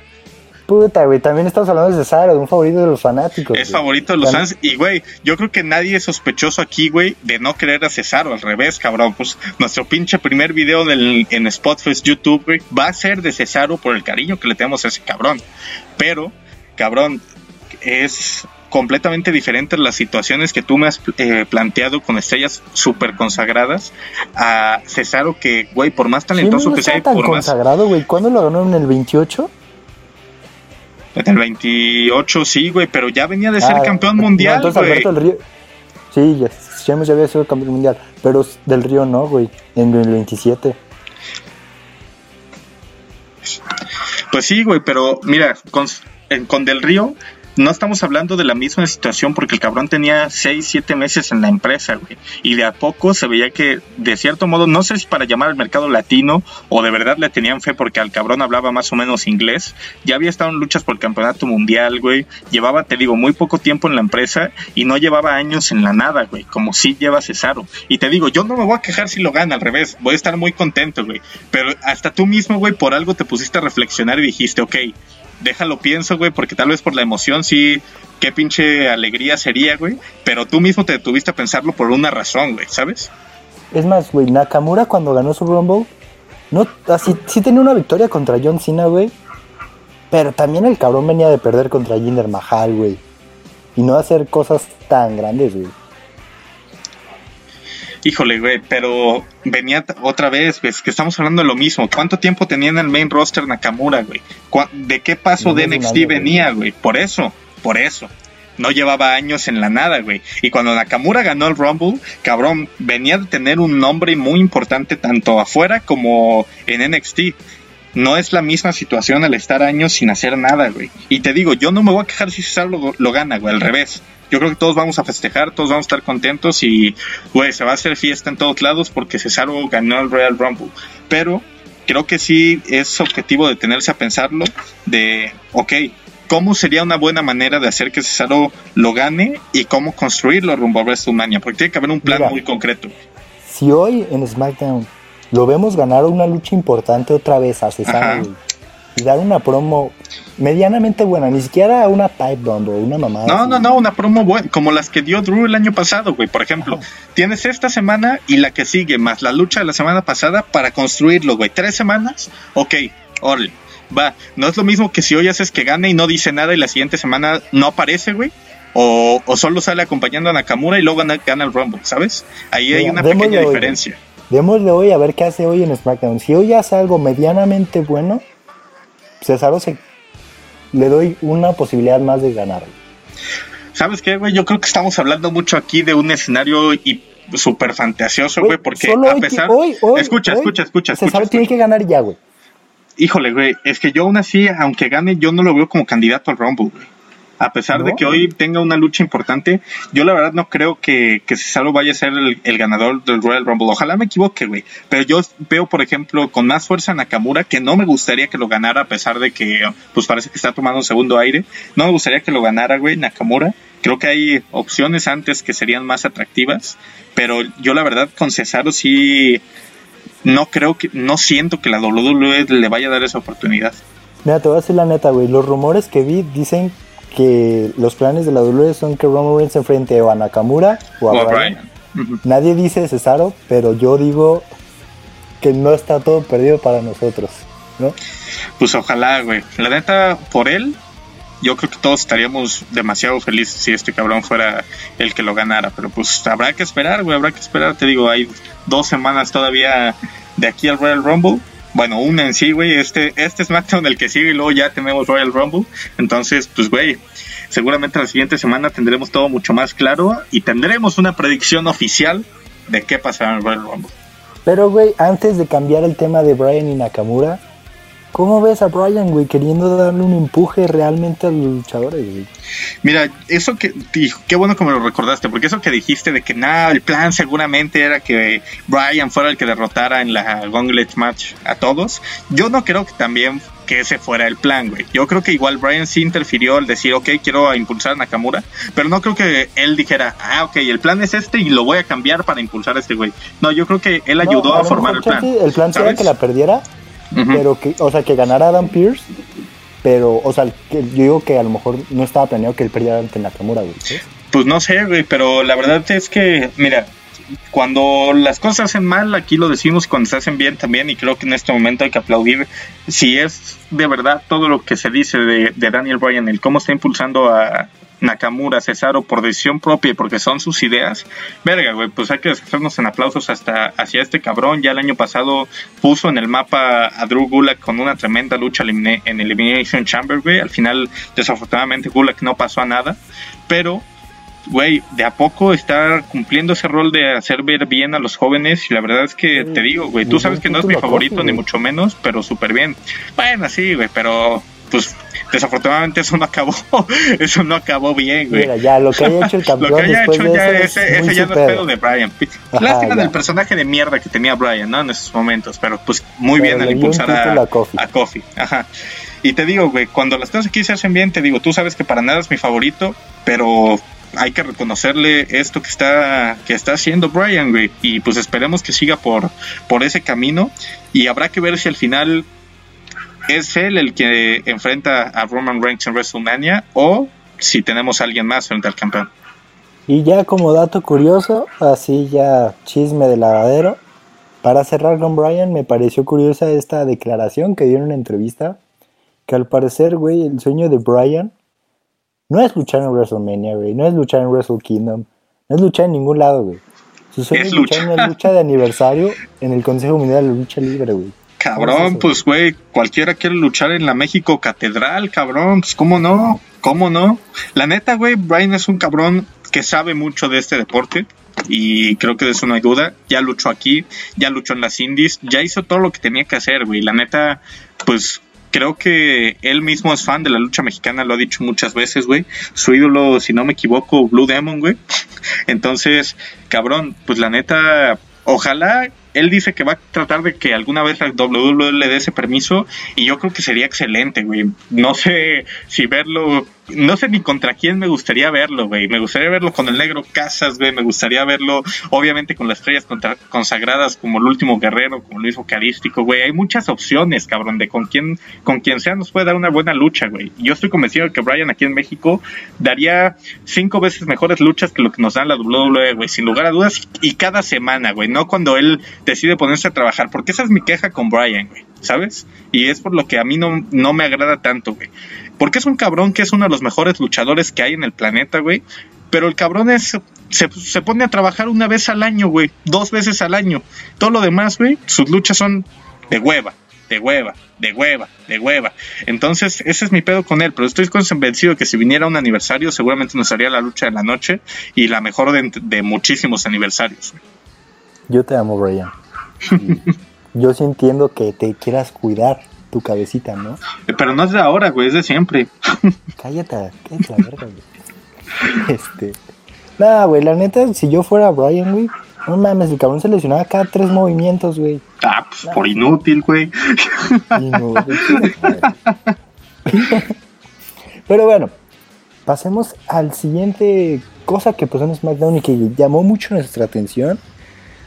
Puta, güey, también estamos hablando de Cesaro, de un favorito de los fanáticos. Es favorito de los fans. Y, güey, yo creo que nadie es sospechoso aquí, güey, de no querer a Cesaro. Al revés, cabrón. Pues nuestro pinche primer video del, en Spotfest YouTube, güey, va a ser de Cesaro por el cariño que le tenemos a ese cabrón. Pero, cabrón, es completamente diferentes las situaciones que tú me has eh, planteado con estrellas súper consagradas a Cesaro que, güey, por más talentoso que sea... por consagrado, güey. ¿Cuándo lo ganó en el 28? En el 28, sí, güey, pero ya venía de ser ah, campeón mundial, güey. Sí, ya, ya había sido campeón mundial, pero del Río no, güey, en el 27. Pues sí, güey, pero mira, con, con Del Río no estamos hablando de la misma situación porque el cabrón tenía 6, 7 meses en la empresa, güey. Y de a poco se veía que, de cierto modo, no sé si para llamar al mercado latino o de verdad le tenían fe porque al cabrón hablaba más o menos inglés. Ya había estado en luchas por el campeonato mundial, güey. Llevaba, te digo, muy poco tiempo en la empresa y no llevaba años en la nada, güey. Como si lleva Cesaro. Y te digo, yo no me voy a quejar si lo gana, al revés. Voy a estar muy contento, güey. Pero hasta tú mismo, güey, por algo te pusiste a reflexionar y dijiste, ok, déjalo pienso, güey, porque tal vez por la emoción sí, qué pinche alegría sería, güey. Pero tú mismo te detuviste a pensarlo por una razón, güey, ¿sabes? Es más, güey, Nakamura cuando ganó su Rumble, no, así, sí tenía una victoria contra John Cena, güey. Pero también el cabrón venía de perder contra Jinder Mahal, güey. Y no hacer cosas tan grandes, güey. Híjole, güey, pero venía otra vez, güey, que estamos hablando de lo mismo. ¿Cuánto tiempo tenía en el main roster Nakamura, güey? ¿De qué paso de NXT venía, güey? Por eso, por eso. No llevaba años en la nada, güey. Y cuando Nakamura ganó el Rumble, cabrón, venía de tener un nombre muy importante tanto afuera como en NXT. No es la misma situación al estar años sin hacer nada, güey. Y te digo, yo no me voy a quejar si César lo, lo gana, güey, al revés yo creo que todos vamos a festejar, todos vamos a estar contentos y, güey, se va a hacer fiesta en todos lados porque Cesaro ganó el Royal Rumble. Pero creo que sí es objetivo detenerse a pensarlo de, ok, ¿cómo sería una buena manera de hacer que Cesaro lo gane y cómo construirlo rumbo a WrestleMania? Porque tiene que haber un plan muy concreto. Si hoy en SmackDown lo vemos ganar una lucha importante otra vez a Cesaro y dar una promo medianamente buena, ni siquiera una pipe bomb o una mamada. No, no, no, una promo buena, como las que dio Drew el año pasado, güey. Por ejemplo, tienes esta semana y la que sigue, más la lucha de la semana pasada para construirlo, güey. Tres semanas, ok, órale, va. No es lo mismo que si hoy haces que gane y no dice nada y la siguiente semana no aparece, güey. O, solo sale acompañando a Nakamura y luego gana, el Rumble, ¿sabes? Ahí hay una pequeña diferencia. Démosle hoy a ver qué hace hoy en SmackDown. Si hoy hace algo medianamente bueno, Cesaro se le doy una posibilidad más de ganar. ¿Sabes qué, güey? Yo creo que estamos hablando mucho aquí de un escenario y súper fantasioso, güey, porque a pesar... escucha, escucha, escucha, César tiene que ganar ya, güey. Híjole, güey, es que yo aún así, aunque gane, yo no lo veo como candidato al Rumble, güey a pesar de que hoy tenga una lucha importante, yo la verdad no creo que, que Cesaro vaya a ser el, ganador del Royal Rumble. Ojalá me equivoque, güey. Pero yo veo, por ejemplo, con más fuerza a Nakamura, que no me gustaría que lo ganara, a pesar de que, pues parece que está tomando un segundo aire. No me gustaría que lo ganara, güey, Nakamura. Creo que hay opciones antes que serían más atractivas. Pero yo la verdad con Cesaro sí no creo que, no siento que la WWE le vaya a dar esa oportunidad. Mira, te voy a decir la neta, güey. Los rumores que vi dicen que los planes de la WWE son que Roman Reigns se enfrente o a Nakamura o a, Bryan. Nadie dice Cesaro, pero yo digo que no está todo perdido para nosotros, ¿no? Pues ojalá, güey. La neta, por él, yo creo que todos estaríamos demasiado felices si este cabrón fuera el que lo ganara. Pero pues habrá que esperar, güey, habrá que esperar. Te digo, hay dos semanas todavía de aquí al Royal Rumble bueno, una en sí, güey, este, este es SmackDown el que sigue y luego ya tenemos Royal Rumble. Entonces, pues, güey, seguramente la siguiente semana tendremos todo mucho más claro y tendremos una predicción oficial de qué pasará en Royal Rumble. Pero, güey, antes de cambiar el tema de Brian y Nakamura, ¿Cómo ves a Brian, güey, queriendo darle un empuje realmente a los luchadores, güey? Mira, eso que, qué bueno que me lo recordaste, porque eso que dijiste de que nada, el plan seguramente era que Brian fuera el que derrotara en la Gauntlet Match a todos. Yo no creo que también que ese fuera el plan, güey. Yo creo que igual Brian sí interfirió al decir, ok, quiero impulsar a Nakamura, pero no creo que él dijera, ah, ok, el plan es este y lo voy a cambiar para impulsar a este güey. No, yo creo que él ayudó a, formar el plan. El plan sería que la perdiera pero que, o sea, que ganara Adam Pierce Pero, o sea, yo digo que a lo mejor no estaba planeado que él perdiera ante Nakamura, güey. Pues no sé, güey, pero la verdad es que, mira, cuando las cosas se hacen mal, aquí lo decimos, cuando se hacen bien también, y creo que en este momento hay que aplaudir si es de verdad todo lo que se dice de, de Daniel Bryan, el cómo está impulsando a, Nakamura, Cesaro por decisión propia y porque son sus ideas, verga, güey, pues hay que hacernos en aplausos hasta hacia este cabrón. Ya el año pasado puso en el mapa a Drew Gulak con una tremenda lucha en Elimination Chamber, güey. Al final, desafortunadamente, Gulak no pasó a nada, pero güey, de a poco está cumpliendo ese rol de hacer ver bien a los jóvenes y la verdad es que te digo, güey, tú sabes que no es mi favorito ni mucho menos, pero súper bien. Bueno, sí, güey, pero pues desafortunadamente eso no acabó, eso no acabó bien, güey. Mira, ya lo que haya hecho el campeón lo que haya hecho ya ese, ese ya no es pedo de Brian. Lástima del personaje de mierda que tenía Brian, ¿no? En esos momentos, pero pues muy bien al impulsar a, a, Coffee. Ajá. Y te digo, güey, cuando las cosas aquí se hacen bien, te digo, tú sabes que para nada es mi favorito, pero hay que reconocerle esto que está que está haciendo Brian, güey, y pues esperemos que siga por por ese camino y habrá que ver si al final ¿Es él el que enfrenta a Roman Reigns en WrestleMania o si tenemos a alguien más frente al campeón? Y ya como dato curioso, así ya chisme de lavadero, para cerrar con Brian me pareció curiosa esta declaración que dio en una entrevista, que al parecer, güey, el sueño de Brian no es luchar en WrestleMania, güey, no es luchar en Wrestle Kingdom, no es luchar en ningún lado, güey. Su sueño es, luchar en una lucha de aniversario en el Consejo Mundial de Lucha Libre, güey. Cabrón, pues güey, cualquiera quiere luchar en la México Catedral, cabrón, pues cómo no, cómo no. La neta, güey, Brian es un cabrón que sabe mucho de este deporte y creo que de eso no hay duda. Ya luchó aquí, ya luchó en las indies, ya hizo todo lo que tenía que hacer, güey. La neta, pues creo que él mismo es fan de la lucha mexicana, lo ha dicho muchas veces, güey. Su ídolo, si no me equivoco, Blue Demon, güey. Entonces, cabrón, pues la neta, ojalá él dice que va a tratar de que alguna vez la WWE le dé ese permiso y yo creo que sería excelente, güey. No sé si verlo no sé ni contra quién me gustaría verlo, güey. Me gustaría verlo con el negro Casas, güey. Me gustaría verlo, obviamente, con las estrellas consagradas como el último guerrero, como el mismo carístico, güey. Hay muchas opciones, cabrón, de con quién, con quien sea nos puede dar una buena lucha, güey. Yo estoy convencido de que Brian aquí en México daría cinco veces mejores luchas que lo que nos dan la WWE, güey. Sin lugar a dudas, y cada semana, güey. No cuando él decide ponerse a trabajar, porque esa es mi queja con Brian, güey. ¿Sabes? Y es por lo que a mí no, no me agrada tanto, güey. Porque es un cabrón que es uno de los mejores luchadores que hay en el planeta, güey. Pero el cabrón es. Se, pone a trabajar una vez al año, güey. Dos veces al año. Todo lo demás, güey, sus luchas son de hueva, de hueva, de hueva, de hueva. Entonces, ese es mi pedo con él. Pero estoy convencido que si viniera un aniversario, seguramente nos haría la lucha de la noche y la mejor de, muchísimos aniversarios. Yo te amo, Brian. yo sí entiendo que te quieras cuidar tu cabecita, ¿no? Pero no es de ahora, güey, es de siempre. Cállate, cállate la verga, güey. Este. Nada, güey, la neta, si yo fuera Brian, güey, no mames, el cabrón se lesionaba cada tres movimientos, güey. Ah, pues por inútil, güey. Pero bueno, pasemos al siguiente cosa que pasó en SmackDown y que llamó mucho nuestra atención.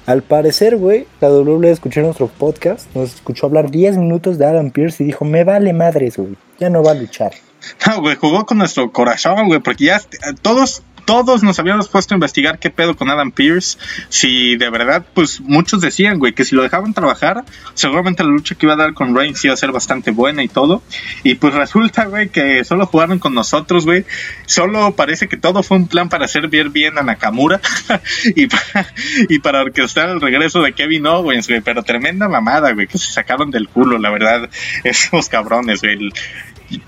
Al parecer, güey, la WWE escuchó nuestro podcast, nos escuchó hablar 10 minutos de Adam Pierce y dijo, me vale madres, güey, ya no va a luchar. No, güey, jugó con nuestro corazón, güey, porque ya todos todos nos habíamos puesto a investigar qué pedo con Adam Pierce. Si de verdad, pues muchos decían, güey, que si lo dejaban trabajar, seguramente la lucha que iba a dar con Reigns iba a ser bastante buena y todo. Y pues resulta, güey, que solo jugaron con nosotros, güey. Solo parece que todo fue un plan para hacer bien bien a Nakamura y, para, y para orquestar el regreso de Kevin Owens, güey. Pero tremenda mamada, güey, que se sacaron del culo, la verdad, esos cabrones, güey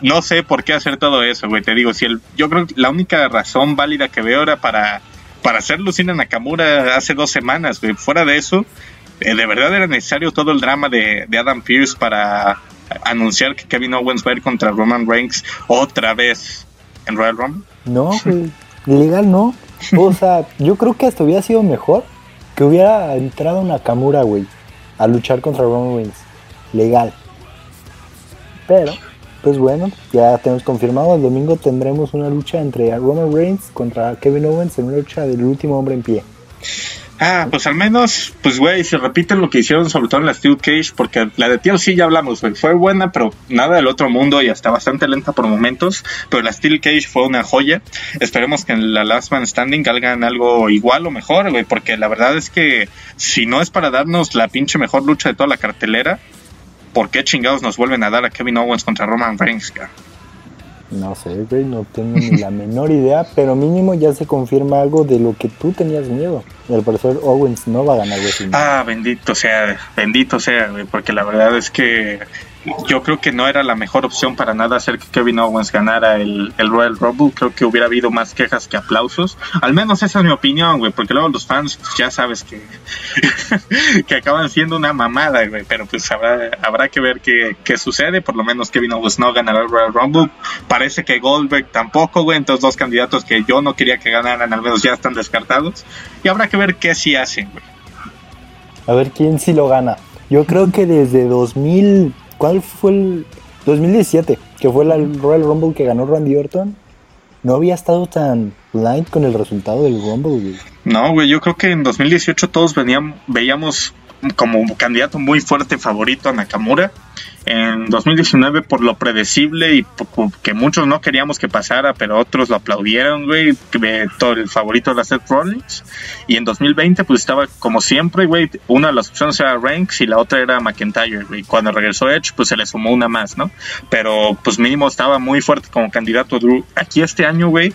no sé por qué hacer todo eso, güey. Te digo, si el, yo creo que la única razón válida que veo era para, para hacer Lucina Nakamura hace dos semanas, güey. Fuera de eso, eh, de verdad era necesario todo el drama de, Adam Pierce para anunciar que Kevin Owens va a ir contra Roman Reigns otra vez en Royal Rumble. No, güey. Legal no. O sea, yo creo que hasta hubiera sido mejor que hubiera entrado Nakamura, güey, a luchar contra Roman Reigns. Legal. Pero pues bueno, ya tenemos confirmado, el domingo tendremos una lucha entre Roman Reigns contra Kevin Owens en una lucha del último hombre en pie. Ah, pues al menos, pues güey, si repiten lo que hicieron sobre todo en la Steel Cage, porque la de TLC ya hablamos, güey, fue buena, pero nada del otro mundo y hasta bastante lenta por momentos, pero la Steel Cage fue una joya. Esperemos que en la Last Man Standing hagan algo igual o mejor, güey, porque la verdad es que si no es para darnos la pinche mejor lucha de toda la cartelera, ¿por qué chingados nos vuelven a dar a Kevin Owens contra Roman Reigns, cara? No sé, güey, no tengo ni la menor idea, pero mínimo ya se confirma algo de lo que tú tenías miedo. Al parecer Owens no va a ganar WrestleMania. Ah, bendito sea, bendito sea, güey, porque la verdad es que yo creo que no era la mejor opción para nada hacer que Kevin Owens ganara el, el, Royal Rumble. Creo que hubiera habido más quejas que aplausos. Al menos esa es mi opinión, güey, porque luego los fans pues, ya sabes que, que acaban siendo una mamada, güey. Pero pues habrá, habrá que ver qué, qué sucede. Por lo menos Kevin Owens no ganará el Royal Rumble. Parece que Goldberg tampoco, güey. Entonces dos candidatos que yo no quería que ganaran, al menos ya están descartados. Y habrá que ver qué sí hacen, güey. A ver quién sí lo gana. Yo creo que desde 2000 ¿Cuál fue el 2017? Que fue el Royal Rumble que ganó Randy Orton. No había estado tan blind con el resultado del Rumble, güey. No, güey, yo creo que en 2018 todos veníamos, veíamos como candidato muy fuerte favorito a Nakamura. En 2019 por lo predecible y que muchos no queríamos que pasara, pero otros lo aplaudieron, güey, todo el favorito era Seth Rollins. Y en 2020 pues estaba como siempre, güey, una de las opciones era Ranks y la otra era McIntyre, güey. Cuando regresó Edge pues se le sumó una más, ¿no? Pero pues mínimo estaba muy fuerte como candidato Drew. Aquí este año, güey,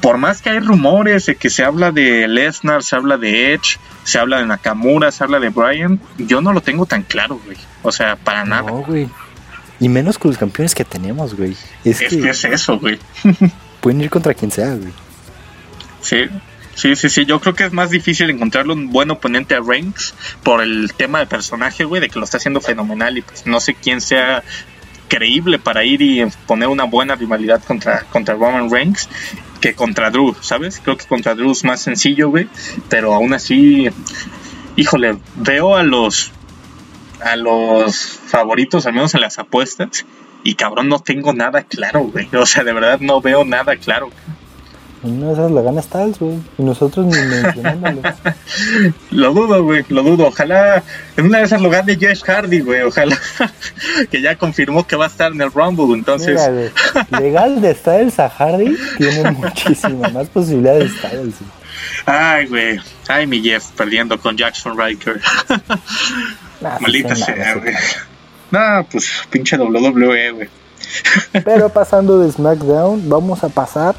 por más que hay rumores de que se habla de Lesnar, se habla de Edge, se habla de Nakamura, se habla de Bryan, yo no lo tengo tan claro, güey. O sea, para nada. No, güey. Y menos con los campeones que tenemos, güey. Es, que, es eso, güey. pueden ir contra quien sea, güey. Sí, Sí, sí, sí, yo creo que es más difícil encontrarle un buen oponente a Reigns por el tema de personaje, güey, de que lo está haciendo fenomenal y pues no sé quién sea creíble para ir y poner una buena rivalidad contra, contra Roman Reigns que contra Drew, ¿sabes? Creo que contra Drew es más sencillo, güey. Pero aún así, híjole, veo a los a los favoritos, al menos en las apuestas, y cabrón, no tengo nada claro, güey. O sea, de verdad no veo nada claro. Una de esas la gana Styles, güey. Y nosotros ni mencionándolo. lo dudo, güey. Lo dudo. Ojalá en una de esas lo gane Josh Hardy, güey. Ojalá que ya confirmó que va a estar en el Rumble. Entonces. legal de Styles a Hardy tiene muchísimas más posibilidades de Styles. Ay, güey. Ay, mi Jeff perdiendo con Jackson Riker. Maldita sea, güey. No, pues pinche WWE, güey. Pero pasando de SmackDown, vamos a pasar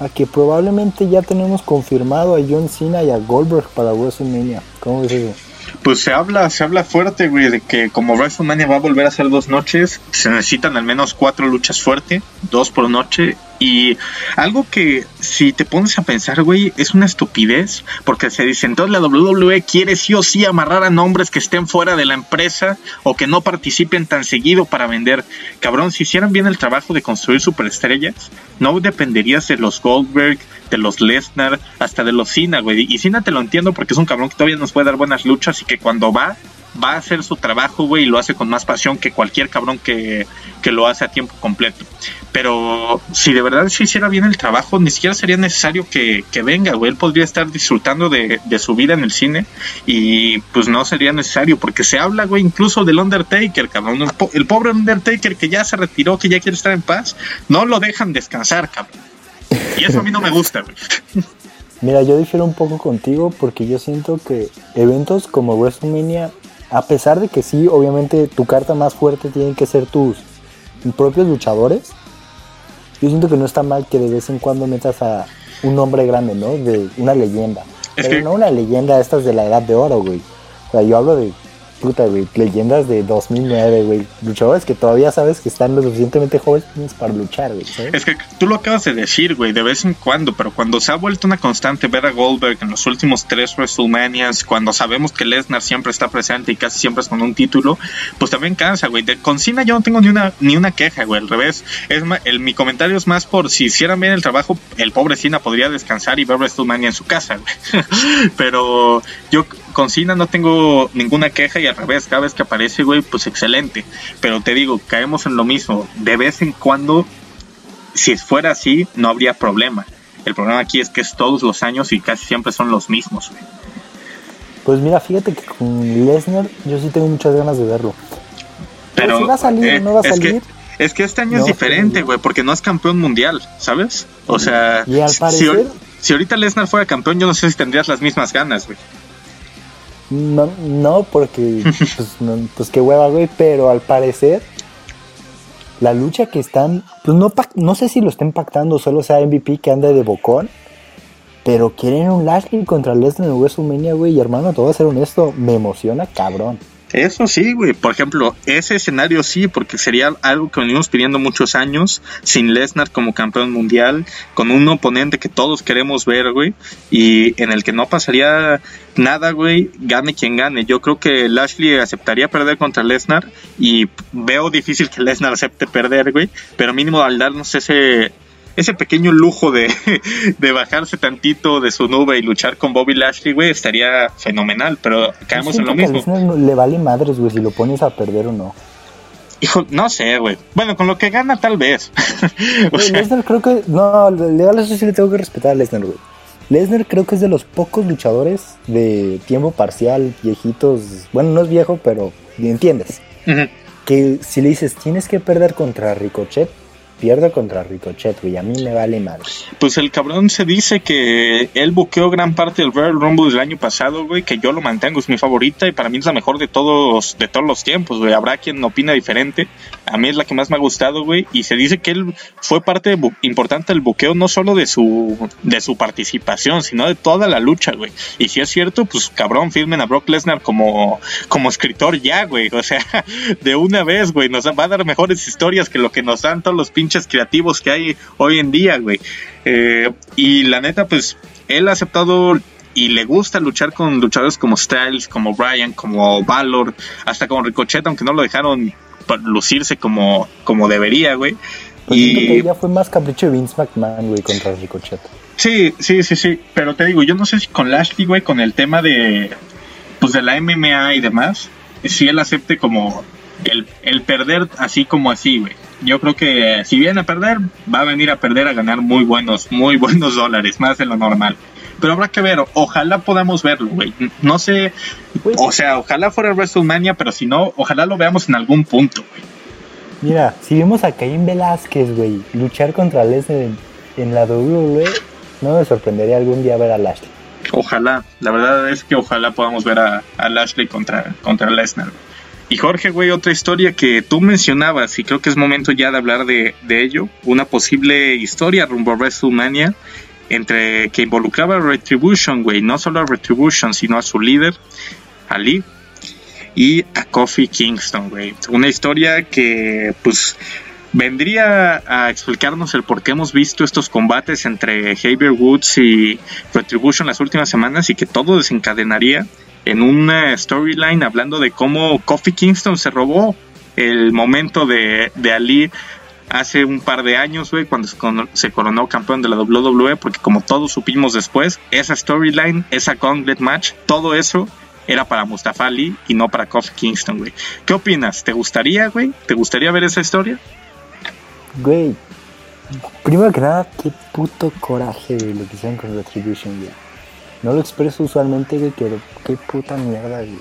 a que probablemente ya tenemos confirmado a John Cena y a Goldberg para WrestleMania. ¿Cómo ves eso? Pues se habla, se habla fuerte, de que como WrestleMania va a volver a ser dos noches, se necesitan al menos cuatro luchas fuertes, dos por noche, y algo que si te pones a pensar, güey, es una estupidez, porque se dice, entonces la WWE quiere sí o sí amarrar a nombres que estén fuera de la empresa o que no participen tan seguido para vender. Cabrón, si hicieran bien el trabajo de construir superestrellas, no dependerías de los Goldberg, de los Lesnar, hasta de los Cena, güey. Y Cena te lo entiendo porque es un cabrón que todavía nos puede dar buenas luchas y que cuando va va a hacer su trabajo, güey, y lo hace con más pasión que cualquier cabrón que, lo hace a tiempo completo. Pero si de verdad se hiciera bien el trabajo, ni siquiera sería necesario que, venga, güey. Él podría estar disfrutando de, su vida en el cine y pues no sería necesario, porque se habla, güey, incluso del Undertaker, cabrón. El, el pobre Undertaker que ya se retiró, que ya quiere estar en paz, no lo dejan descansar, cabrón. Y eso a mí no me gusta, güey. Mira, yo difiero un poco contigo porque yo siento que eventos como WrestleMania a pesar de que sí, obviamente tu carta más fuerte tienen que ser tus propios luchadores, yo siento que no está mal que de vez en cuando metas a un hombre grande, ¿no? De una leyenda. Pero no una leyenda estas de la edad de oro, güey. O sea, yo hablo de puta, güey, leyendas de 2009, güey, luchadores que todavía sabes que están lo suficientemente jóvenes para luchar, güey. Es que tú lo acabas de decir, güey, de vez en cuando, pero cuando se ha vuelto una constante ver a Goldberg en los últimos tres WrestleManias, cuando sabemos que Lesnar siempre está presente y casi siempre es con un título, pues también cansa, güey. Con Cena yo no tengo ni una ni una queja, güey, al revés. Es el, mi comentario es más por si hicieran bien el trabajo, el pobre Cena podría descansar y ver WrestleMania en su casa, güey. pero yo con Cena no tengo ninguna queja y al revés, cada vez que aparece, güey, pues excelente. Pero te digo, caemos en lo mismo. De vez en cuando, si fuera así, no habría problema. El problema aquí es que es todos los años y casi siempre son los mismos, güey. Pues mira, fíjate que con Lesnar yo sí tengo muchas ganas de verlo. Pero, si va a salir eh, o no va a salir. Que, es que este año No, es diferente, pero- güey, porque no es campeón mundial, ¿sabes? O sea, Y al si- parecer- si, ahorita Lesnar fuera campeón, yo no sé si tendrías las mismas ganas, güey. No, no porque, pues, no, pues qué hueva, güey, pero al parecer la lucha que están, pues no, no sé si lo estén pactando, solo sea MVP que anda de bocón, pero quieren un Lashley contra Lesnar en WrestleMania, güey, y hermano, te voy a ser honesto, me emociona cabrón. Eso sí, güey. Por ejemplo, ese escenario sí, porque sería algo que venimos pidiendo muchos años, sin Lesnar como campeón mundial, con un oponente que todos queremos ver, güey, y en el que no pasaría nada, güey, gane quien gane. Yo creo que Lashley aceptaría perder contra Lesnar y veo difícil que Lesnar acepte perder, güey, pero mínimo al darnos ese ese pequeño lujo de, de bajarse tantito de su nube y luchar con Bobby Lashley, güey, estaría fenomenal, pero caemos en lo a mismo. Lesnar no- le vale madres, güey, si lo pones a perder o no. Hijo, no sé, güey. Bueno, con lo que gana tal vez. o Güey, sea, Lesnar creo que, no, legal eso sí le tengo que respetar a Lesnar, güey. Lesnar creo que es de los pocos luchadores de tiempo parcial, viejitos, bueno, no es viejo, pero entiendes. que si le dices tienes que perder contra Ricochet, pierdo contra Ricochet, güey. A mí me vale madre. pues el cabrón se dice que él buqueó gran parte del Royal Rumble del año pasado, güey, que yo lo mantengo, es mi favorita y para mí es la mejor de todos de todos los tiempos, güey. Habrá quien opina diferente. A mí es la que más me ha gustado, güey, y se dice que él fue parte importante del buqueo no solo de su de su participación, sino de toda la lucha, güey. Y si es cierto, pues cabrón, firmen a Brock Lesnar como como escritor ya, güey. O sea, de una vez, güey, nos va a dar mejores historias que lo que nos dan todos los pinches creativos que hay hoy en día, güey. Eh, y la neta, pues, él ha aceptado y le gusta luchar con luchadores como Styles, como Bryan, como Valor, hasta como Ricochet, aunque no lo dejaron lucirse como, como debería, güey. Pues Y que ya fue más capricho de Vince McMahon, güey, contra Ricochet. Sí, sí, sí, sí. Pero te digo, yo no sé si con Lashley, güey, con el tema de, pues de la MMA y demás, si él acepte como el, el perder así como así, güey. Yo creo que si viene a perder, va a venir a perder a ganar muy buenos, muy buenos dólares, más de lo normal. Pero habrá que ver, ojalá podamos verlo, güey. No sé, Güey, o sea, ojalá fuera WrestleMania, pero si no, ojalá lo veamos en algún punto, güey. Mira, si vimos a Caín Velázquez, güey, luchar contra Lesnar en, en la WWE, no me sorprendería algún día ver a Lashley. Ojalá, la verdad es que ojalá podamos ver a, a Lashley contra, contra Lesnar. Y Jorge, güey, otra historia que tú mencionabas, y creo que es momento ya de hablar de, de ello, una posible historia rumbo a WrestleMania entre que involucraba a Retribution, güey, no solo a Retribution, sino a su líder, Ali, y a Kofi Kingston, güey. Una historia que, pues, vendría a explicarnos el por qué hemos visto estos combates entre Xavier Woods y Retribution las últimas semanas y que todo desencadenaría en una storyline hablando de cómo Kofi Kingston se robó el momento de, Ali hace un par de años, güey, cuando se coronó campeón de la WWE, porque como todos supimos después, esa storyline, esa gauntlet match, todo eso era para Mustafa Ali y no para Kofi Kingston, güey. ¿Qué opinas? ¿Te gustaría, güey? ¿Te gustaría ver esa historia? Güey, primero que nada, qué puto coraje, güey, lo que hicieron con Retribution, güey. No lo expreso usualmente, güey, pero qué puta mierda, güey.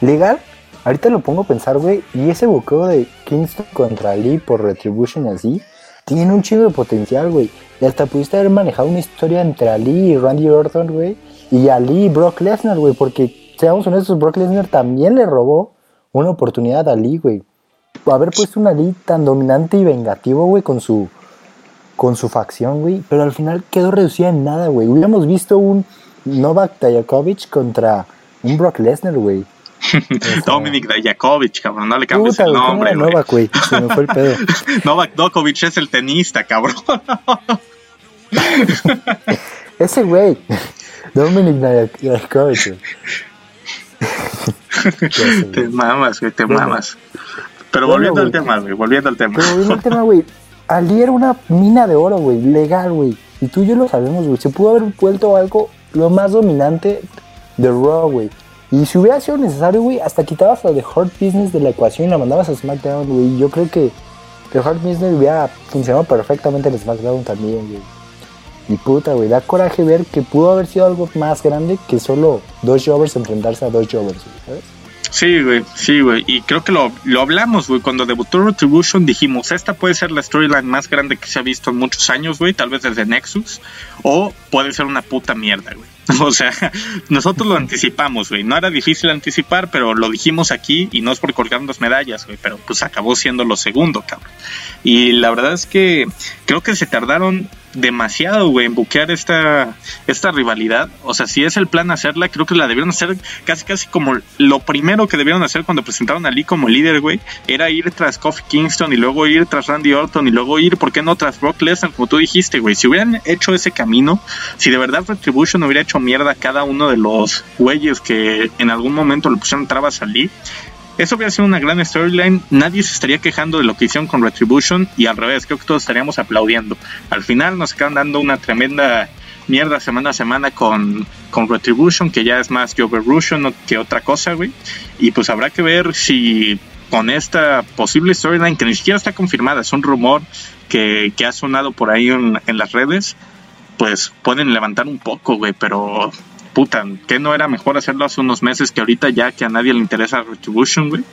Legal, ahorita lo pongo a pensar, güey, y ese buqueo de Kingston contra Ali por Retribution así, tiene un chingo de potencial, güey. Y hasta pudiste haber manejado una historia entre Ali y Randy Orton, güey, y Ali y Brock Lesnar, güey, porque, seamos honestos, Brock Lesnar también le robó una oportunidad a Ali, güey. Haber puesto una Ali tan dominante y vengativo, güey, con su con su facción, güey, pero al final quedó reducida en nada, güey. Hubiéramos visto un Novak Dajakovic contra un Brock Lesnar, güey. Dominic Dajakovic, cabrón, no le cambies Puta, el güey, ¿quién nombre, güey. Novak, güey. Se me fue el pedo. Novak Djokovic es el tenista, cabrón. Ese güey. Dominic sé, te mamas, güey, te mamas. Pero volviendo al tema, güey, volviendo al tema. Pero volviendo al tema, güey. Ali era una mina de oro, güey. Legal, güey. Y tú y yo lo sabemos, güey. Se pudo haber vuelto algo lo más dominante de Raw, güey. Y si hubiera sido necesario, güey, hasta quitabas a The Hurt Business de la ecuación y la mandabas a SmackDown, güey. Yo creo que The Hurt Business hubiera funcionado perfectamente en SmackDown también, güey. Y puta, güey, da coraje ver que pudo haber sido algo más grande que solo dos Jovers enfrentarse a dos Jovers, ¿sabes? Sí, güey, sí, güey. Y creo que lo, lo hablamos, güey. Cuando debutó Retribution dijimos, esta puede ser la storyline más grande que se ha visto en muchos años, güey. Tal vez desde Nexus. O puede ser una puta mierda, güey. O sea, nosotros lo anticipamos, güey. No era difícil anticipar, pero lo dijimos aquí y no es por colgarnos medallas, güey. Pero pues acabó siendo lo segundo, cabrón. Y la verdad es que creo que se tardaron demasiado, güey, en buquear esta, esta rivalidad. O sea, si es el plan hacerla, creo que la debieron hacer casi, casi como lo primero que debieron hacer cuando presentaron a Lee como líder, güey, era ir tras Kofi Kingston y luego ir tras Randy Orton y luego ir, ¿por qué no tras Brock Lesnar, como tú dijiste, güey? Si hubieran hecho ese camino, si de verdad Retribution hubiera hecho mierda a cada uno de los güeyes que en algún momento le pusieron trabas a Lee, eso hubiera sido una gran storyline. Nadie se estaría quejando de lo que hicieron con Retribution y al revés, creo que todos estaríamos aplaudiendo. Al final nos acaban dando una tremenda mierda semana a semana con, con Retribution, que ya es más que Overrution que otra cosa, güey. Y pues habrá que ver si con esta posible storyline que ni siquiera está confirmada, es un rumor que, que ha sonado por ahí en, en las redes, pues pueden levantar un poco, güey, pero puta, ¿qué no era mejor hacerlo hace unos meses que ahorita ya que a nadie le interesa Retribution, güey?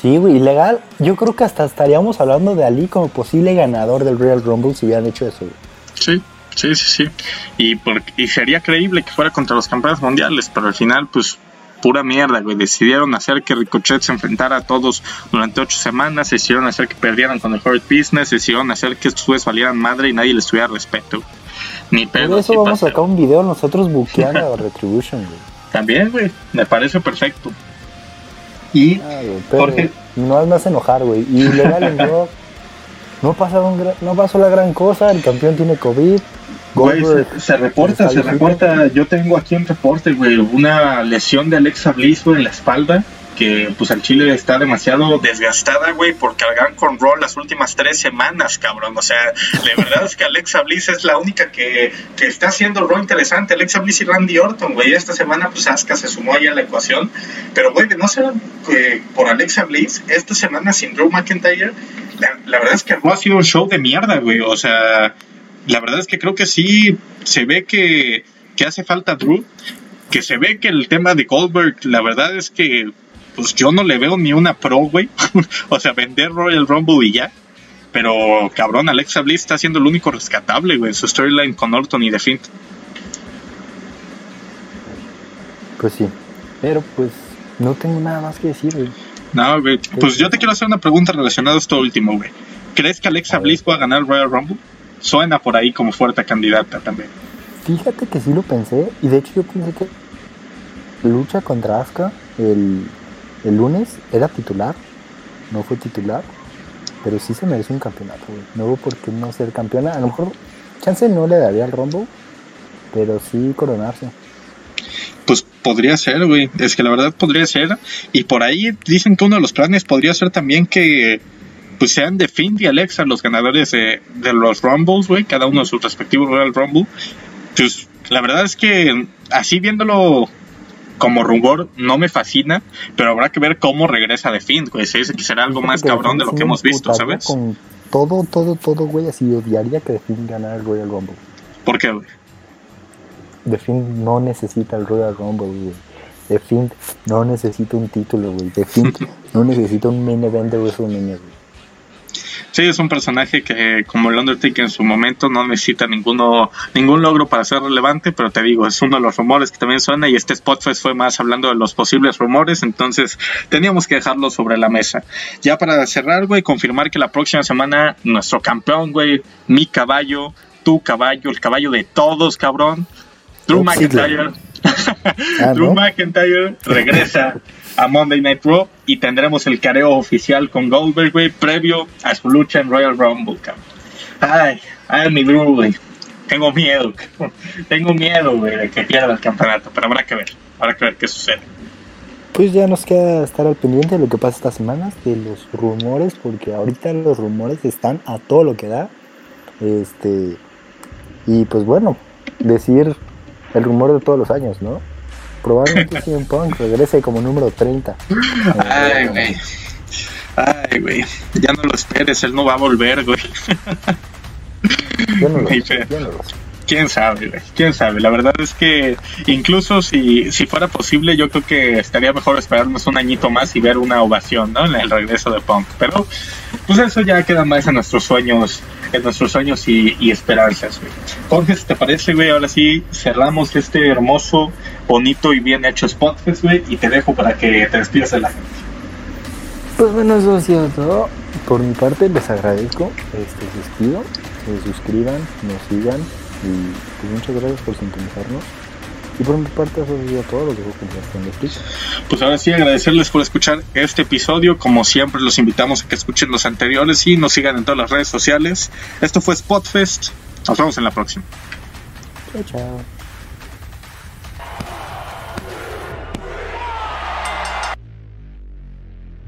Sí, güey, legal. Yo creo que hasta estaríamos hablando de Ali como posible ganador del Real Rumble si hubieran hecho eso, güey. Sí, sí, sí, sí. Y, por, y sería creíble que fuera contra los campeones mundiales, pero al final, pues, pura mierda, güey. Decidieron hacer que Ricochet se enfrentara a todos durante ocho semanas, decidieron hacer que perdieran con el Hurt Business, decidieron hacer que estos valieran madre y nadie les tuviera respeto. Ni pedo, Por eso vamos a sacar un video nosotros buqueando a Retribution, güey. También, güey, me parece perfecto. Y Ah, güey, pero Jorge. no me hace enojar, güey. Y legal en no, gra- no pasó la gran cosa, el campeón tiene COVID. Güey, se, se reporta, se reporta. Yo tengo aquí un reporte, güey, una lesión de Alexa Bliss, güey, en la espalda. Que pues al Chile está demasiado desgastada, güey, por cargar con Raw las últimas tres semanas, cabrón. O sea, de verdad es que Alexa Bliss es la única que, que está haciendo Raw interesante. Alexa Bliss y Randy Orton, güey. Esta semana, pues Asuka se sumó ahí a la ecuación. Pero, güey, de no ser eh, por Alexa Bliss, esta semana sin Drew McIntyre, la, la verdad es que Raw ha sido un show de mierda, güey. O sea, la verdad es que creo que sí se ve que, que hace falta Drew, que se ve que el tema de Goldberg, la verdad es que pues yo no le veo ni una pro, güey. o sea, vender Royal Rumble y ya. Pero cabrón, Alexa Bliss está siendo el único rescatable, güey, en su storyline con Orton y The Fiend. Pues sí. Pero pues no tengo nada más que decir, güey. No, güey. Pues yo te quiero hacer una pregunta relacionada a esto último, güey. ¿Crees que Alexa A. Bliss pueda ganar el Royal Rumble? Suena por ahí como fuerte candidata también. Fíjate que sí lo pensé. Y de hecho yo pensé que lucha contra Asuka el, el lunes era titular. No fue titular. Pero sí se merece un campeonato, güey. No hubo por qué no ser campeona. A lo mejor chance no le daría el Rumble. Pero sí coronarse. Pues podría ser, güey. Es que la verdad podría ser. Y por ahí dicen que uno de los planes podría ser también que pues sean The Fiend y Alexa los ganadores de, de los Rumbles, güey. Cada uno de sus respectivos Royal Rumble. Pues la verdad es que así viéndolo como rumor no me fascina, pero habrá que ver cómo regresa The Fiend, güey. Se dice que será algo más cabrón de lo que hemos visto, ¿sabes? Con todo, todo, todo, güey. Así odiaría que The Fiend ganara el Royal Rumble. ¿Por qué, güey? The Fiend no necesita el Royal Rumble, güey. The Fiend no necesita un título, güey. The Fiend no necesita un main event de WrestleMania, güey. Sí, es un personaje que, como el Undertaker en su momento, no necesita ninguno, ningún logro para ser relevante, pero te digo, es uno de los rumores que también suena y este Spotfest fue más hablando de los posibles rumores, entonces teníamos que dejarlo sobre la mesa. Ya para cerrar, güey, confirmar que la próxima semana nuestro campeón, güey, mi caballo, tu caballo, el caballo de todos, cabrón, Drew McIntyre. Ah, Drew ¿no? McIntyre regresa a Monday Night Raw y tendremos el careo oficial con Goldberg, güey, previo a su lucha en Royal Rumble, cabrón. Ay, ay, mi Drew, güey. Tengo miedo, cabrón. Tengo miedo, güey, de que pierda el campeonato, pero habrá que ver, habrá que ver qué sucede. Pues ya nos queda estar al pendiente de lo que pasa estas semanas, de los rumores, porque ahorita los rumores están a todo lo que da. Este. Y pues bueno, decir el rumor de todos los años, ¿no? Probablemente CM Punk regrese como número 30. Ay, güey. Ay, güey. Ya no lo esperes, él no va a volver, güey. Yo no lo sé. Yo no lo sé quién sabe, quién sabe. La verdad es que incluso si, si fuera posible, yo creo que estaría mejor esperarnos un añito más y ver una ovación, ¿no? En el regreso de Punk. Pero, pues eso ya queda más en nuestros sueños, en nuestros sueños y, esperanzas, güey. Jorge, ¿te parece, güey? Ahora sí cerramos este hermoso, bonito y bien hecho Spotfest, güey, y te dejo para que te despidas de la gente. Pues bueno, eso ha sido todo. Por mi parte les agradezco este despido. Se suscriban, nos sigan, y pues muchas gracias por sintonizarnos. Y por mi parte, eso sería todo lo que voy a con. Pues ahora sí, agradecerles por escuchar este episodio. Como siempre, los invitamos a que escuchen los anteriores y nos sigan en todas las redes sociales. Esto fue Spotfest. Nos vemos en la próxima. Chao, chao.